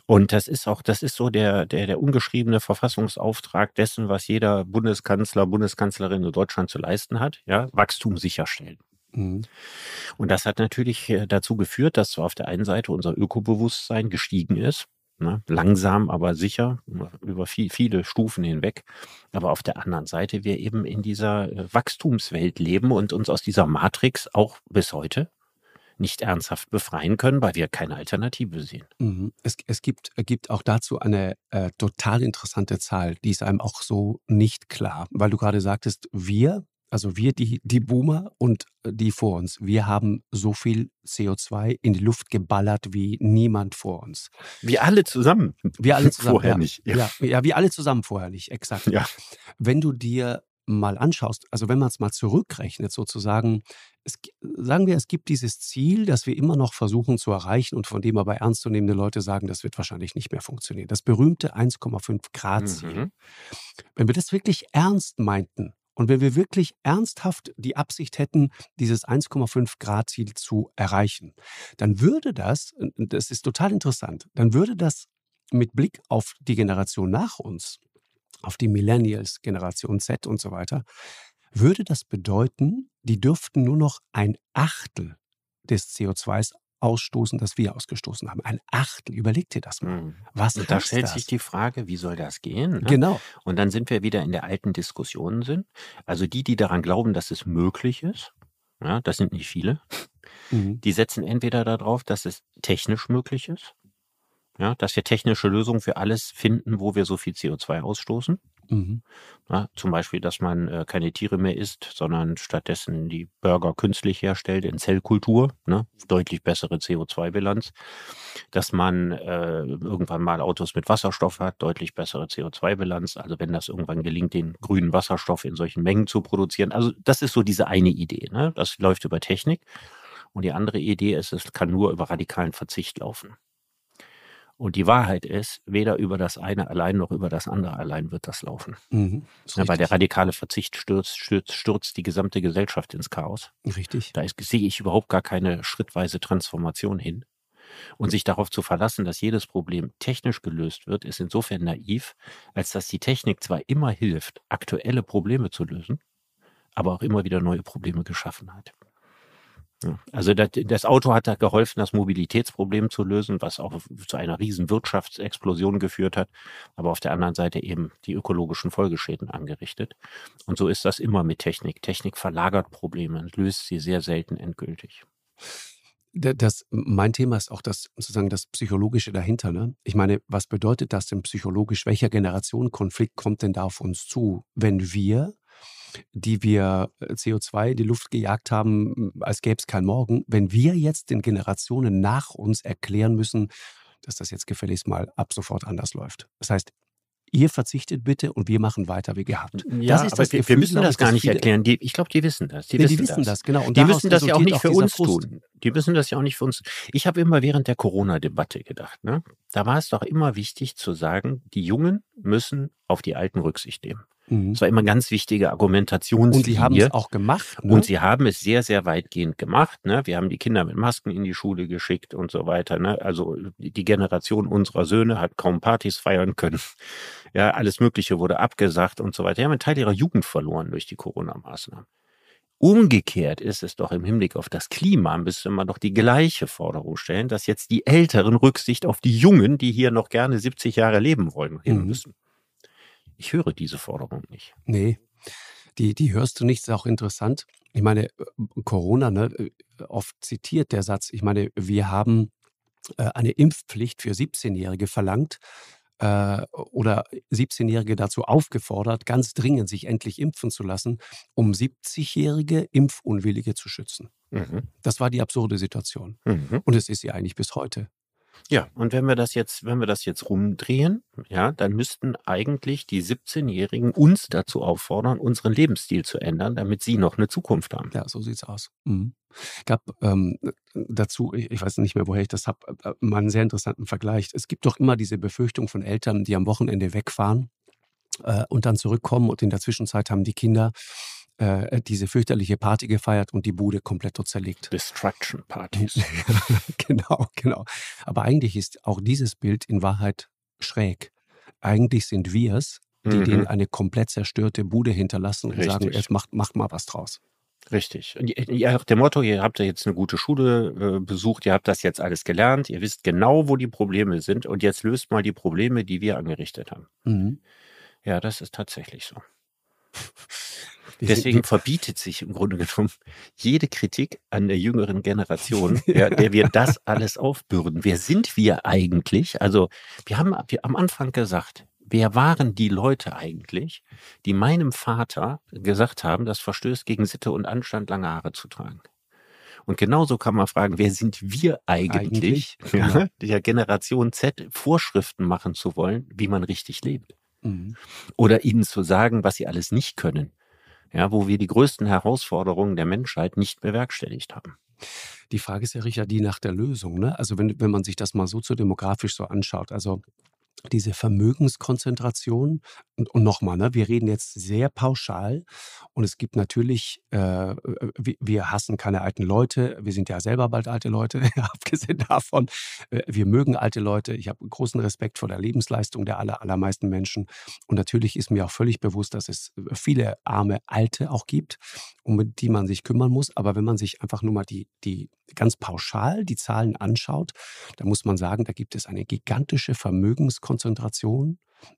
Und das ist auch, das ist so der, der, der ungeschriebene Verfassungsauftrag dessen, was jeder Bundeskanzler, Bundeskanzlerin in Deutschland zu leisten hat, ja, Wachstum sicherstellen. Mhm. Und das hat natürlich äh, dazu geführt, dass auf der einen Seite unser Ökobewusstsein gestiegen ist Ne? Langsam, aber sicher, über viel, viele Stufen hinweg. Aber auf der anderen Seite wir eben in dieser äh, Wachstumswelt leben und uns aus dieser Matrix auch bis heute nicht ernsthaft befreien können, weil wir keine Alternative sehen. Mhm. Es, es gibt, gibt auch dazu eine äh, total interessante Zahl, die ist einem auch so nicht klar, weil du gerade sagtest, wir also wir, die, die Boomer und äh, die vor uns, wir haben so viel CO2 in die Luft geballert wie niemand vor uns. Wir alle zusammen. Wir alle zusammen. vorher ja. nicht. Ja. ja. Ja, wir alle zusammen vorher nicht, exakt. Ja. Wenn du dir mal anschaust, also wenn man es mal zurückrechnet, sozusagen, es, sagen wir, es gibt dieses Ziel, das wir immer noch versuchen zu erreichen und von dem aber ernstzunehmende Leute sagen, das wird wahrscheinlich nicht mehr funktionieren. Das berühmte 1,5 Grad Ziel. Mhm. Wenn wir das wirklich ernst meinten, und wenn wir wirklich ernsthaft die Absicht hätten, dieses 1,5 Grad Ziel zu erreichen, dann würde das, das ist total interessant, dann würde das mit Blick auf die Generation nach uns, auf die Millennials, Generation Z und so weiter, würde das bedeuten, die dürften nur noch ein Achtel des CO2s ausstoßen, das wir ausgestoßen haben. Ein Achtel, überleg dir das mal. Mhm. Was und da stellt das? sich die Frage, wie soll das gehen? Ne? Genau. Und dann sind wir wieder in der alten Diskussion sind. Also die, die daran glauben, dass es möglich ist, ja, das sind nicht viele, mhm. die setzen entweder darauf, dass es technisch möglich ist, ja, dass wir technische Lösungen für alles finden, wo wir so viel CO2 ausstoßen. Mhm. Ja, zum Beispiel, dass man äh, keine Tiere mehr isst, sondern stattdessen die Burger künstlich herstellt in Zellkultur, ne? deutlich bessere CO2-Bilanz. Dass man äh, irgendwann mal Autos mit Wasserstoff hat, deutlich bessere CO2-Bilanz. Also wenn das irgendwann gelingt, den grünen Wasserstoff in solchen Mengen zu produzieren. Also das ist so diese eine Idee. Ne? Das läuft über Technik. Und die andere Idee ist, es kann nur über radikalen Verzicht laufen. Und die Wahrheit ist, weder über das eine allein noch über das andere allein wird das laufen. Mhm, ja, weil der radikale Verzicht stürzt, stürzt, stürzt die gesamte Gesellschaft ins Chaos. Richtig. Da ist, sehe ich überhaupt gar keine schrittweise Transformation hin. Und sich darauf zu verlassen, dass jedes Problem technisch gelöst wird, ist insofern naiv, als dass die Technik zwar immer hilft, aktuelle Probleme zu lösen, aber auch immer wieder neue Probleme geschaffen hat. Also das, Auto hat da geholfen, das Mobilitätsproblem zu lösen, was auch zu einer riesen Wirtschaftsexplosion geführt hat, aber auf der anderen Seite eben die ökologischen Folgeschäden angerichtet. Und so ist das immer mit Technik. Technik verlagert Probleme, löst sie sehr selten endgültig. Das, mein Thema ist auch das sozusagen das Psychologische dahinter. Ne? Ich meine, was bedeutet das denn psychologisch? Welcher Generationenkonflikt kommt denn da auf uns zu, wenn wir die wir äh, CO2 in die Luft gejagt haben, als gäbe es kein Morgen, wenn wir jetzt den Generationen nach uns erklären müssen, dass das jetzt gefälligst mal ab sofort anders läuft. Das heißt, ihr verzichtet bitte und wir machen weiter wie gehabt. Ja, das ist das wir, Gefühl, wir müssen das gar nicht erklären. Die, ich glaube, die wissen das. Die, nee, wissen, die wissen das. das. genau. Und die müssen das ja auch nicht für uns Frust. tun. Die müssen das ja auch nicht für uns. Ich habe immer während der Corona-Debatte gedacht, ne? da war es doch immer wichtig zu sagen, die Jungen müssen auf die Alten Rücksicht nehmen. Mhm. Das war immer ganz wichtige Argumentationslinie. Und sie haben es auch gemacht. Ne? Und sie haben es sehr, sehr weitgehend gemacht. Ne? Wir haben die Kinder mit Masken in die Schule geschickt und so weiter. Ne? Also die Generation unserer Söhne hat kaum Partys feiern können. Ja, alles Mögliche wurde abgesagt und so weiter. Die haben einen Teil ihrer Jugend verloren durch die Corona-Maßnahmen. Umgekehrt ist es doch im Hinblick auf das Klima, müsste man doch die gleiche Forderung stellen, dass jetzt die Älteren Rücksicht auf die Jungen, die hier noch gerne 70 Jahre leben wollen, nehmen mhm. müssen. Ich höre diese Forderung nicht. Nee, die, die hörst du nicht, ist auch interessant. Ich meine, äh, Corona, ne, äh, oft zitiert der Satz, ich meine, wir haben äh, eine Impfpflicht für 17-Jährige verlangt äh, oder 17-Jährige dazu aufgefordert, ganz dringend sich endlich impfen zu lassen, um 70-jährige Impfunwillige zu schützen. Mhm. Das war die absurde Situation. Mhm. Und es ist sie eigentlich bis heute. Ja, und wenn wir das jetzt, wenn wir das jetzt rumdrehen, ja, dann müssten eigentlich die 17-Jährigen uns dazu auffordern, unseren Lebensstil zu ändern, damit sie noch eine Zukunft haben. Ja, so sieht's aus. Mhm. Gab ähm, dazu, ich weiß nicht mehr, woher ich das habe, äh, mal einen sehr interessanten Vergleich. Es gibt doch immer diese Befürchtung von Eltern, die am Wochenende wegfahren äh, und dann zurückkommen und in der Zwischenzeit haben die Kinder äh, diese fürchterliche Party gefeiert und die Bude komplett zerlegt. Destruction Partys. genau, genau. Aber eigentlich ist auch dieses Bild in Wahrheit schräg. Eigentlich sind wir es, die mhm. denen eine komplett zerstörte Bude hinterlassen und Richtig. sagen, jetzt macht, macht mal was draus. Richtig. Habt dem Motto, ihr habt ja jetzt eine gute Schule äh, besucht, ihr habt das jetzt alles gelernt, ihr wisst genau, wo die Probleme sind und jetzt löst mal die Probleme, die wir angerichtet haben. Mhm. Ja, das ist tatsächlich so. Deswegen verbietet sich im Grunde genommen jede Kritik an der jüngeren Generation, ja, der wir das alles aufbürden. Wer sind wir eigentlich? Also, wir haben am Anfang gesagt, wer waren die Leute eigentlich, die meinem Vater gesagt haben, das verstößt gegen Sitte und Anstand, lange Haare zu tragen? Und genauso kann man fragen, wer sind wir eigentlich, eigentlich genau. der Generation Z Vorschriften machen zu wollen, wie man richtig lebt? Mhm. Oder ihnen zu sagen, was sie alles nicht können ja, wo wir die größten Herausforderungen der Menschheit nicht bewerkstelligt haben. Die Frage ist ja, Richard, die nach der Lösung. Ne? Also wenn, wenn man sich das mal soziodemografisch so anschaut, also diese Vermögenskonzentration. Und, und nochmal, ne, wir reden jetzt sehr pauschal. Und es gibt natürlich, äh, wir, wir hassen keine alten Leute, wir sind ja selber bald alte Leute, abgesehen davon, äh, wir mögen alte Leute, ich habe großen Respekt vor der Lebensleistung der aller, allermeisten Menschen. Und natürlich ist mir auch völlig bewusst, dass es viele arme Alte auch gibt, um die man sich kümmern muss, aber wenn man sich einfach nur mal die, die ganz pauschal die Zahlen anschaut, dann muss man sagen, da gibt es eine gigantische Vermögenskonzentration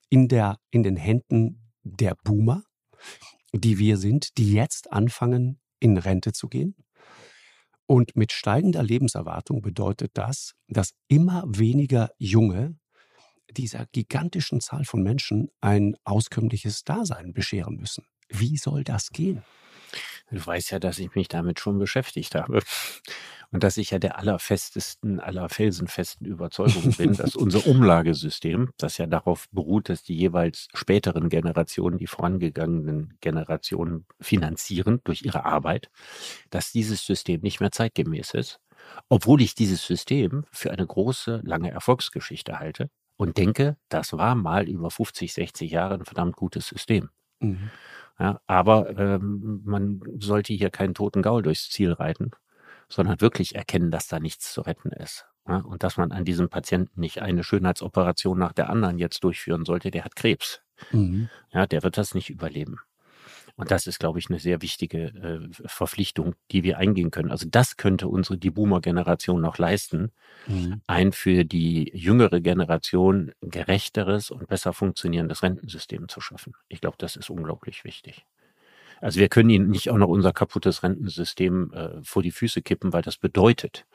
in, der, in den Händen der Boomer, die wir sind, die jetzt anfangen, in Rente zu gehen. Und mit steigender Lebenserwartung bedeutet das, dass immer weniger Junge dieser gigantischen Zahl von Menschen ein auskömmliches Dasein bescheren müssen. Wie soll das gehen? Du weißt ja, dass ich mich damit schon beschäftigt habe und dass ich ja der allerfestesten, aller felsenfesten Überzeugung bin, dass unser Umlagesystem, das ja darauf beruht, dass die jeweils späteren Generationen die vorangegangenen Generationen finanzieren durch ihre Arbeit, dass dieses System nicht mehr zeitgemäß ist, obwohl ich dieses System für eine große, lange Erfolgsgeschichte halte und denke, das war mal über 50, 60 Jahre ein verdammt gutes System. Mhm. Ja, aber ähm, man sollte hier keinen toten Gaul durchs Ziel reiten, sondern wirklich erkennen, dass da nichts zu retten ist. Ja, und dass man an diesem Patienten nicht eine Schönheitsoperation nach der anderen jetzt durchführen sollte, der hat Krebs. Mhm. Ja, der wird das nicht überleben. Und das ist, glaube ich, eine sehr wichtige äh, Verpflichtung, die wir eingehen können. Also das könnte unsere, die Boomer-Generation noch leisten, mhm. ein für die jüngere Generation gerechteres und besser funktionierendes Rentensystem zu schaffen. Ich glaube, das ist unglaublich wichtig. Also wir können ihnen nicht auch noch unser kaputtes Rentensystem äh, vor die Füße kippen, weil das bedeutet,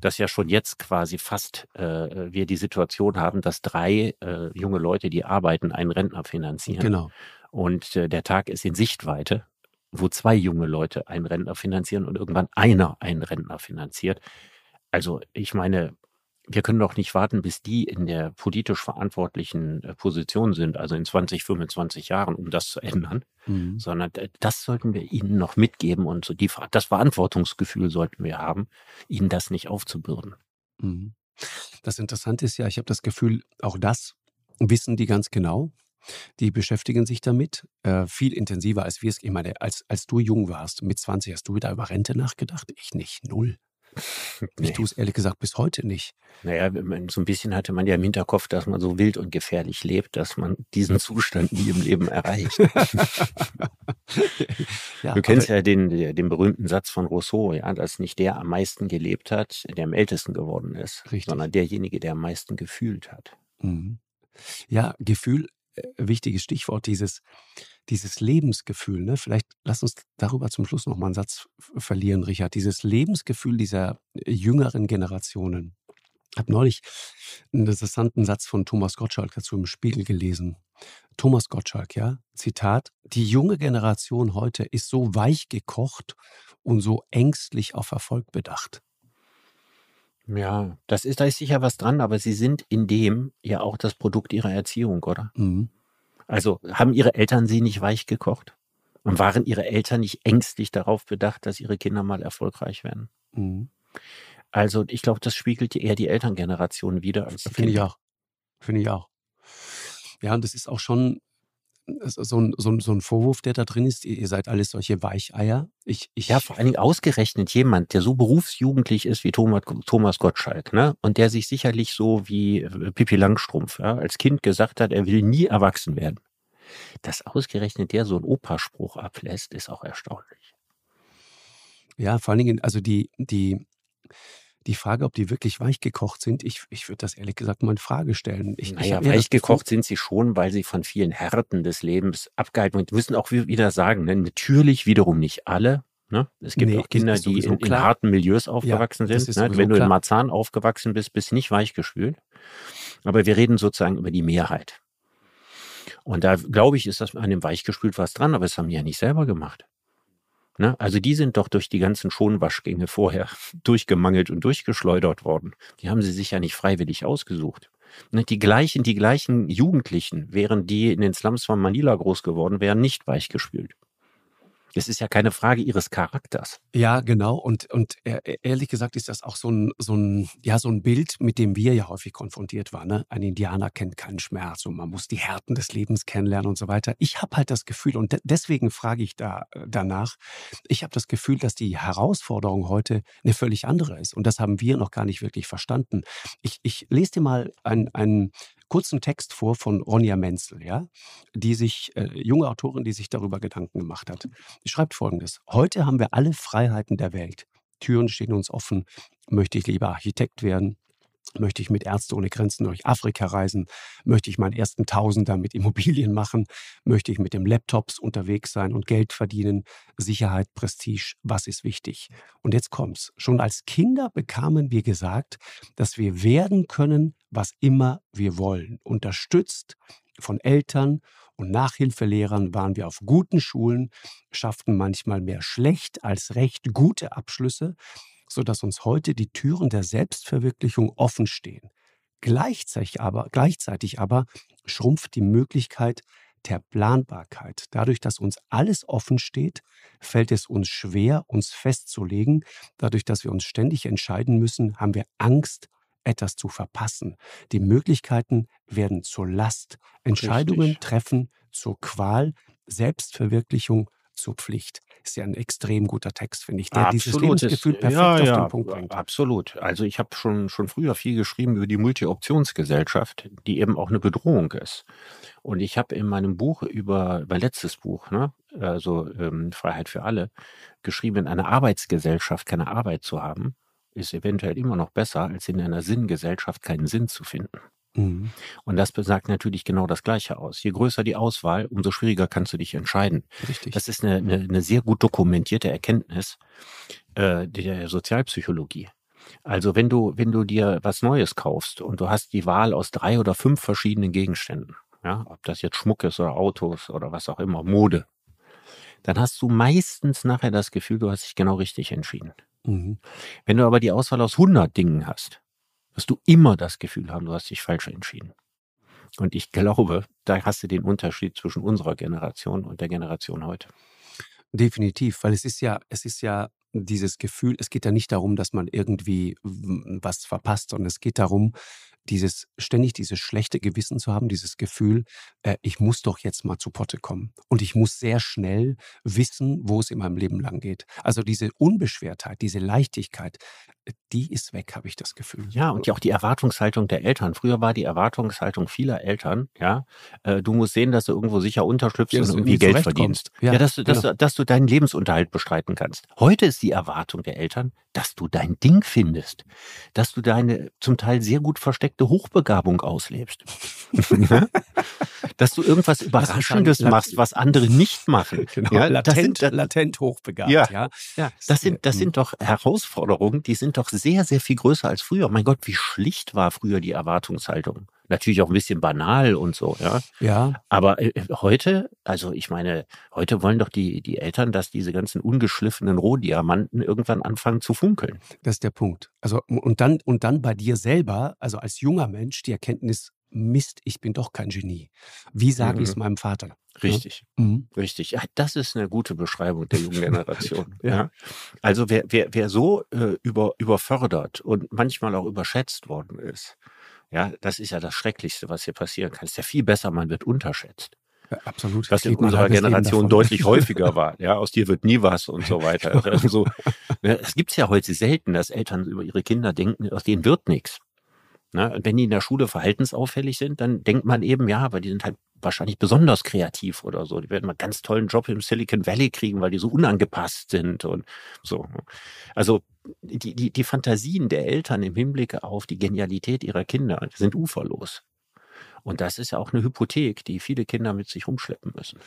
dass ja schon jetzt quasi fast äh, wir die Situation haben, dass drei äh, junge Leute, die arbeiten, einen Rentner finanzieren. Genau. Und äh, der Tag ist in Sichtweite, wo zwei junge Leute einen Rentner finanzieren und irgendwann einer einen Rentner finanziert. Also ich meine, wir können doch nicht warten, bis die in der politisch verantwortlichen äh, Position sind, also in 20, 25 Jahren, um das zu ändern, mhm. sondern das sollten wir ihnen noch mitgeben und so die, das Verantwortungsgefühl sollten wir haben, ihnen das nicht aufzubürden. Mhm. Das Interessante ist ja, ich habe das Gefühl, auch das wissen die ganz genau. die beschäftigen sich damit äh, viel intensiver als wir es. Ich meine, als, als du jung warst, mit 20, hast du wieder über Rente nachgedacht? Ich nicht, null. Ich tue es ehrlich gesagt bis heute nicht. Naja, so ein bisschen hatte man ja im Hinterkopf, dass man so wild und gefährlich lebt, dass man diesen Zustand nie im Leben erreicht. ja, du kennst ja den, den berühmten Satz von Rousseau, ja, dass nicht der am meisten gelebt hat, der am ältesten geworden ist, Richtig. sondern derjenige, der am meisten gefühlt hat. Mhm. Ja, Gefühl, wichtiges Stichwort, dieses, dieses Lebensgefühl. Ne? Vielleicht lass uns darüber zum Schluss noch mal einen Satz verlieren, Richard. Dieses Lebensgefühl dieser äh, jüngeren Generationen. Ich habe neulich einen interessanten Satz von Thomas Gottschalk dazu im Spiegel gelesen. Thomas Gottschalk, ja, Zitat, die junge Generation heute ist so weich gekocht und so ängstlich auf Erfolg bedacht. Ja, das ist, da ist sicher was dran, aber sie sind in dem ja auch das Produkt ihrer Erziehung, oder? Mhm. Also haben ihre Eltern sie nicht weich gekocht? Und waren ihre Eltern nicht ängstlich darauf bedacht, dass ihre Kinder mal erfolgreich werden? Mhm. Also ich glaube, das spiegelt eher die Elterngeneration wieder als die Finde ich auch. Finde ich auch. Ja, und das ist auch schon so ein, so, ein, so ein Vorwurf, der da drin ist, ihr seid alles solche Weicheier. Ich, ich ja, vor allen Dingen ausgerechnet jemand, der so berufsjugendlich ist wie Thomas, Thomas Gottschalk, ne? Und der sich sicherlich so wie äh, Pippi Langstrumpf ja, als Kind gesagt hat, er will nie erwachsen werden. Dass ausgerechnet der so einen Operspruch ablässt, ist auch erstaunlich. Ja, vor allen Dingen, also die, die, die Frage, ob die wirklich weich gekocht sind, ich, ich würde das ehrlich gesagt mal in Frage stellen. Ich, naja, weich gekocht sind sie schon, weil sie von vielen Härten des Lebens abgehalten und müssen auch wieder sagen, ne, natürlich wiederum nicht alle. Ne? Es gibt nee, auch Kinder, die in, in, harten Milieus aufgewachsen ja, sind. Ne? Wenn du in Marzahn aufgewachsen bist, bist du nicht weichgespült. Aber wir reden sozusagen über die Mehrheit. Und da glaube ich, ist das an dem weichgespült was dran, aber das haben die ja nicht selber gemacht. Ne? Also die sind doch durch die ganzen Schonwaschgänge vorher durchgemangelt und durchgeschleudert worden. Die haben sie sich ja nicht freiwillig ausgesucht. Ne? Die gleichen, die gleichen Jugendlichen, wären die in den Slums von Manila groß geworden wären, nicht weichgespült. Es ist ja keine Frage ihres Charakters. Ja, genau. Und, und ehrlich gesagt ist das auch so ein, so, ein, ja, so ein Bild, mit dem wir ja häufig konfrontiert waren. Ne? Ein Indianer kennt keinen Schmerz und man muss die Härten des Lebens kennenlernen und so weiter. Ich habe halt das Gefühl, und de deswegen frage ich da äh, danach, ich habe das Gefühl, dass die Herausforderung heute eine völlig andere ist. Und das haben wir noch gar nicht wirklich verstanden. Ich, ich lese dir mal ein, ein, kurzen Text vor von Ronja Menzel, ja, die sich, äh, junge Autorin, die sich darüber Gedanken gemacht hat. Sie schreibt folgendes: Heute haben wir alle Freiheiten der Welt. Türen stehen uns offen. Möchte ich lieber Architekt werden? Möchte ich mit Ärzte ohne Grenzen durch Afrika reisen? Möchte ich meinen ersten Tausender mit Immobilien machen? Möchte ich mit dem Laptops unterwegs sein und Geld verdienen? Sicherheit, Prestige, was ist wichtig? Und jetzt kommt's. Schon als Kinder bekamen wir gesagt, dass wir werden können, was immer wir wollen. Unterstützt von Eltern und Nachhilfelehrern waren wir auf guten Schulen, schafften manchmal mehr schlecht als recht gute Abschlüsse, sodass uns heute die Türen der Selbstverwirklichung offen stehen. Gleichzeitig aber, gleichzeitig aber schrumpft die Möglichkeit der Planbarkeit. Dadurch, dass uns alles offen steht, fällt es uns schwer, uns festzulegen. Dadurch, dass wir uns ständig entscheiden müssen, haben wir Angst, etwas zu verpassen. Die Möglichkeiten werden zur Last. Entscheidungen Richtig. treffen zur Qual. Selbstverwirklichung zur Pflicht. Ist ja ein extrem guter Text, finde ich, der absolut, dieses Lebensgefühl perfekt ja, auf ja, den Punkt bringt. Absolut. Also ich habe schon, schon früher viel geschrieben über die Multi-Optionsgesellschaft, die eben auch eine Bedrohung ist. Und ich habe in meinem Buch über, mein letztes Buch, ne, also ähm, Freiheit für alle, geschrieben, in einer Arbeitsgesellschaft keine Arbeit zu haben, ist eventuell immer noch besser, als in einer Sinngesellschaft keinen Sinn zu finden. Mhm. Und das besagt natürlich genau das Gleiche aus. Je größer die Auswahl, umso schwieriger kannst du dich entscheiden. Richtig. Das ist eine, eine, eine sehr gut dokumentierte Erkenntnis äh, der Sozialpsychologie. Also wenn du, wenn du dir was Neues kaufst und du hast die Wahl aus drei oder fünf verschiedenen Gegenständen, ja, ob das jetzt Schmuck ist oder Autos oder was auch immer, Mode, dann hast du meistens nachher das Gefühl, du hast dich genau richtig entschieden. Mhm. Wenn du aber die Auswahl aus 100 Dingen hast, wirst du immer das Gefühl haben, du hast dich falsch entschieden. Und ich glaube, da hast du den Unterschied zwischen unserer Generation und der Generation heute. Definitiv, weil es ist ja, es ist ja dieses Gefühl, es geht ja nicht darum, dass man irgendwie was verpasst, sondern es geht darum, dieses ständig dieses schlechte Gewissen zu haben, dieses Gefühl, äh, ich muss doch jetzt mal zu Potte kommen und ich muss sehr schnell wissen, wo es in meinem Leben lang geht. Also diese Unbeschwertheit, diese Leichtigkeit, äh, die ist weg, habe ich das Gefühl. Ja, und ja auch die Erwartungshaltung der Eltern. Früher war die Erwartungshaltung vieler Eltern, ja, äh, du musst sehen, dass du irgendwo sicher unterschlüpfst Ja, und irgendwie Geld verdienst. Ja, Ja, dass, du, dass, genau. du, dass du deinen Lebensunterhalt bestreiten kannst. Heute ist die Erwartung der Eltern, dass du dein Ding findest, dass du deine zum Teil sehr gut versteckte Hochbegabung auslebst. Dass du irgendwas Überraschendes sagen, machst, was andere nicht machen. Genau, Ja, das latent, sind, das, latent hochbegabt. Ja. Ja, ja, das sind, das sind doch Herausforderungen, die sind doch sehr, sehr viel größer als früher. Mein Gott, wie schlicht war früher die Erwartungshaltung. Natürlich auch ein bisschen banal und so, ja. ja, Aber äh, heute, also ich meine, heute wollen doch die, die Eltern, dass diese ganzen ungeschliffenen Rohdiamanten irgendwann anfangen zu funkeln. das ist der Punkt. Also und dann und dann bei dir selber, also als junger Mensch, die Erkenntnis, Mist, ich bin doch kein Genie. Wie sage ich es Mhm. meinem Vater? Richtig, Mhm. richtig. Ja, das ist eine gute Beschreibung der jungen Generation. Ja. ja. Also wer, wer, wer so äh, über, überfördert und manchmal auch überschätzt worden ist, ja, das ist ja das Schrecklichste, was hier passieren kann. Es ist ja viel besser, man wird unterschätzt. Ja, absolut. was in unserer Generation deutlich häufiger war. Ja, aus dir wird nie was und so weiter. Also, ne, es gibt's ja heute selten, dass Eltern über ihre Kinder denken, aus denen wird nichts. Ne? Und wenn die in der Schule verhaltensauffällig sind, dann denkt man eben, ja, aber die sind halt wahrscheinlich besonders kreativ oder so. Die werden mal ganz tollen Job im Silicon Valley kriegen, weil die so unangepasst sind und so. Also die, die, die Fantasien der Eltern im Hinblick auf die Genialität ihrer Kinder sind uferlos. Und das ist ja auch eine Hypothek, die viele Kinder mit sich rumschleppen müssen.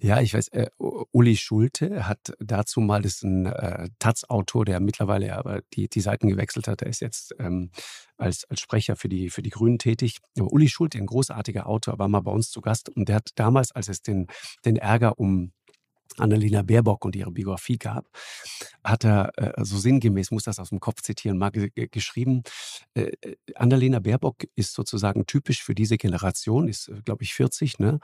Ja, ich weiß, äh, Uli Schulte hat dazu mal, das ist ein äh, Taz-Autor, der mittlerweile aber die, die Seiten gewechselt hat. Er ist jetzt ähm, als, als Sprecher für die, für die Grünen tätig. Aber Uli Schulte, ein großartiger Autor, war mal bei uns zu Gast und der hat damals, als es den, den Ärger um Annalena Baerbock und ihre Biografie gab, hat er äh, so sinngemäß, muss das aus dem Kopf zitieren, mal ge ge geschrieben, äh, äh, Annalena Baerbock ist sozusagen typisch für diese Generation, ist, glaube ich, 40, ne?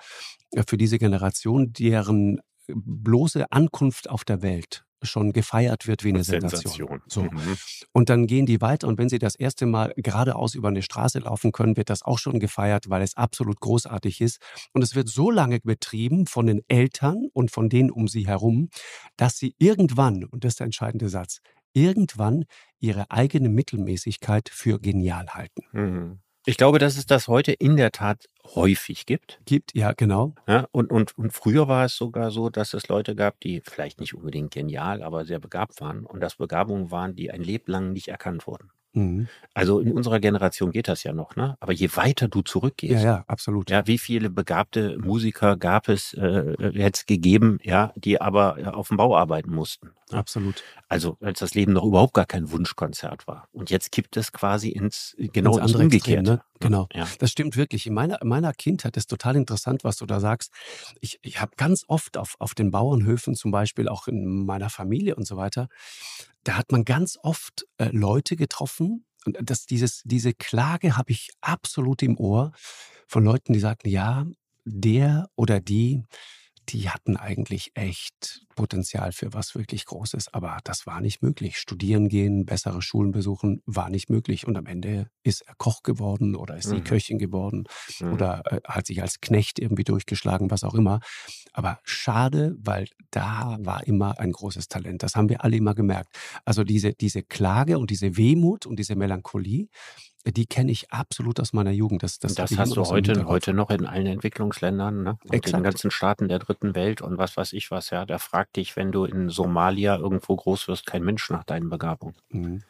Äh, für diese Generation, deren bloße Ankunft auf der Welt schon gefeiert wird wie eine Sensation. So. Mhm. Und dann gehen die weiter und wenn sie das erste Mal geradeaus über eine Straße laufen können, wird das auch schon gefeiert, weil es absolut großartig ist. Und es wird so lange betrieben von den Eltern und von denen um sie herum, dass sie irgendwann, und das ist der entscheidende Satz, irgendwann ihre eigene Mittelmäßigkeit für genial halten. Mhm. Ich glaube, dass es das heute in der Tat häufig gibt. Gibt, ja, genau. Ja, und, und, und früher war es sogar so, dass es Leute gab, die vielleicht nicht unbedingt genial, aber sehr begabt waren. Und das Begabungen waren, die ein Leben lang nicht erkannt wurden. Mhm. Also in unserer Generation geht das ja noch, ne? Aber je weiter du zurückgehst, Ja, ja, absolut. Ja, wie viele begabte Musiker gab es äh, jetzt gegeben, ja, die aber ja, auf dem Bau arbeiten mussten. Ja? Absolut. Also als das Leben noch überhaupt gar kein Wunschkonzert war. Und jetzt kippt es quasi ins genau Ins ins, andere Extrem, Umgekehrte. ne? Genau. Ja. Das stimmt wirklich. In meiner, in meiner Kindheit ist total interessant, was du da sagst. Ich, ich habe ganz oft auf, auf den Bauernhöfen, zum Beispiel auch in meiner Familie und so weiter, da hat man ganz oft äh, Leute getroffen. Und das, dieses, diese Klage habe ich absolut im Ohr von Leuten, die sagten, ja, der oder die, die hatten eigentlich echt Potenzial für was wirklich Großes, aber das war nicht möglich. Studieren gehen, bessere Schulen besuchen, war nicht möglich. Und am Ende ist er Koch geworden oder ist sie Mhm. Köchin geworden Mhm. oder äh, hat sich als Knecht irgendwie durchgeschlagen, was auch immer. Aber schade, weil da war immer ein großes Talent. Das haben wir alle immer gemerkt. Also diese, diese Klage und diese Wehmut und diese Melancholie, die kenne ich absolut aus meiner Jugend. Das, das, Das, hast du heute, heute noch in allen Entwicklungsländern, ne? Und Exakt. den ganzen Staaten der dritten Welt und was weiß ich was, ja. Da fragt dich, wenn du in Somalia irgendwo groß wirst, kein Mensch nach deinen Begabungen. Mhm.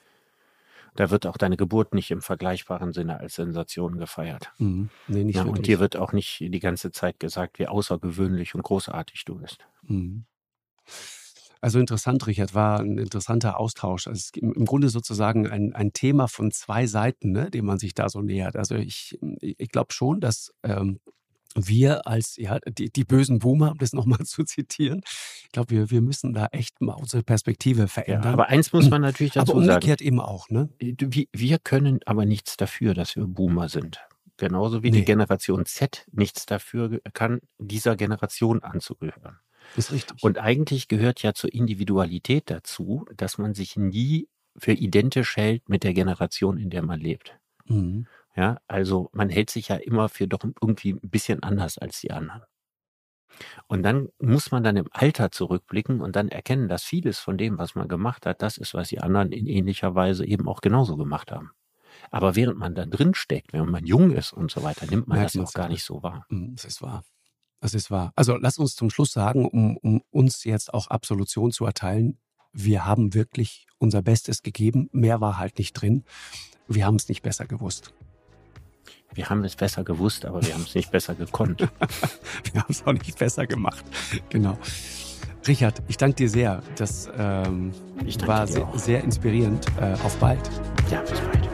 Da wird auch deine Geburt nicht im vergleichbaren Sinne als Sensation gefeiert. Mhm. Nee, nicht Ja, und dir wird auch nicht die ganze Zeit gesagt, wie außergewöhnlich und großartig du bist. Mhm. Also interessant, Richard, war ein interessanter Austausch. Also es ist im Grunde sozusagen ein, ein Thema von zwei Seiten, ne, dem man sich da so nähert. Also ich, ich glaube schon, dass ähm, wir als ja, die, die bösen Boomer, um das nochmal zu zitieren, ich glaube, wir, wir müssen da echt mal unsere Perspektive Ja, verändern. aber eins muss man natürlich Aber dazu sagen. umgekehrt eben auch, ne? Wir, wir können aber nichts dafür, dass wir Boomer sind. Genauso wie Nee. die Generation Z nichts dafür kann, dieser Generation anzugehören. Ist richtig. Und eigentlich gehört ja zur Individualität dazu, dass man sich nie für identisch hält mit der Generation, in der man lebt. mhm. Ja, also man hält sich ja immer für doch irgendwie ein bisschen anders als die anderen. Und dann muss man dann im Alter zurückblicken und dann erkennen, dass vieles von dem, was man gemacht hat, das ist, was die anderen in ähnlicher Weise eben auch genauso gemacht haben. Aber während man da drin steckt, wenn man jung ist und so weiter, nimmt man Merkt das auch gar nicht so wahr. Mhm, das ist wahr. Das ist wahr. Also lass uns zum Schluss sagen, um, um uns jetzt auch Absolution zu erteilen, wir haben wirklich unser Bestes gegeben. Mehr war halt nicht drin. Wir haben es nicht besser gewusst. Wir haben es besser gewusst, aber wir haben es nicht besser gekonnt. wir haben es auch nicht besser gemacht. Genau. Richard, ich danke dir sehr. Das ähm, war sehr, sehr, inspirierend. Äh, auf bald. Ja, bis bald.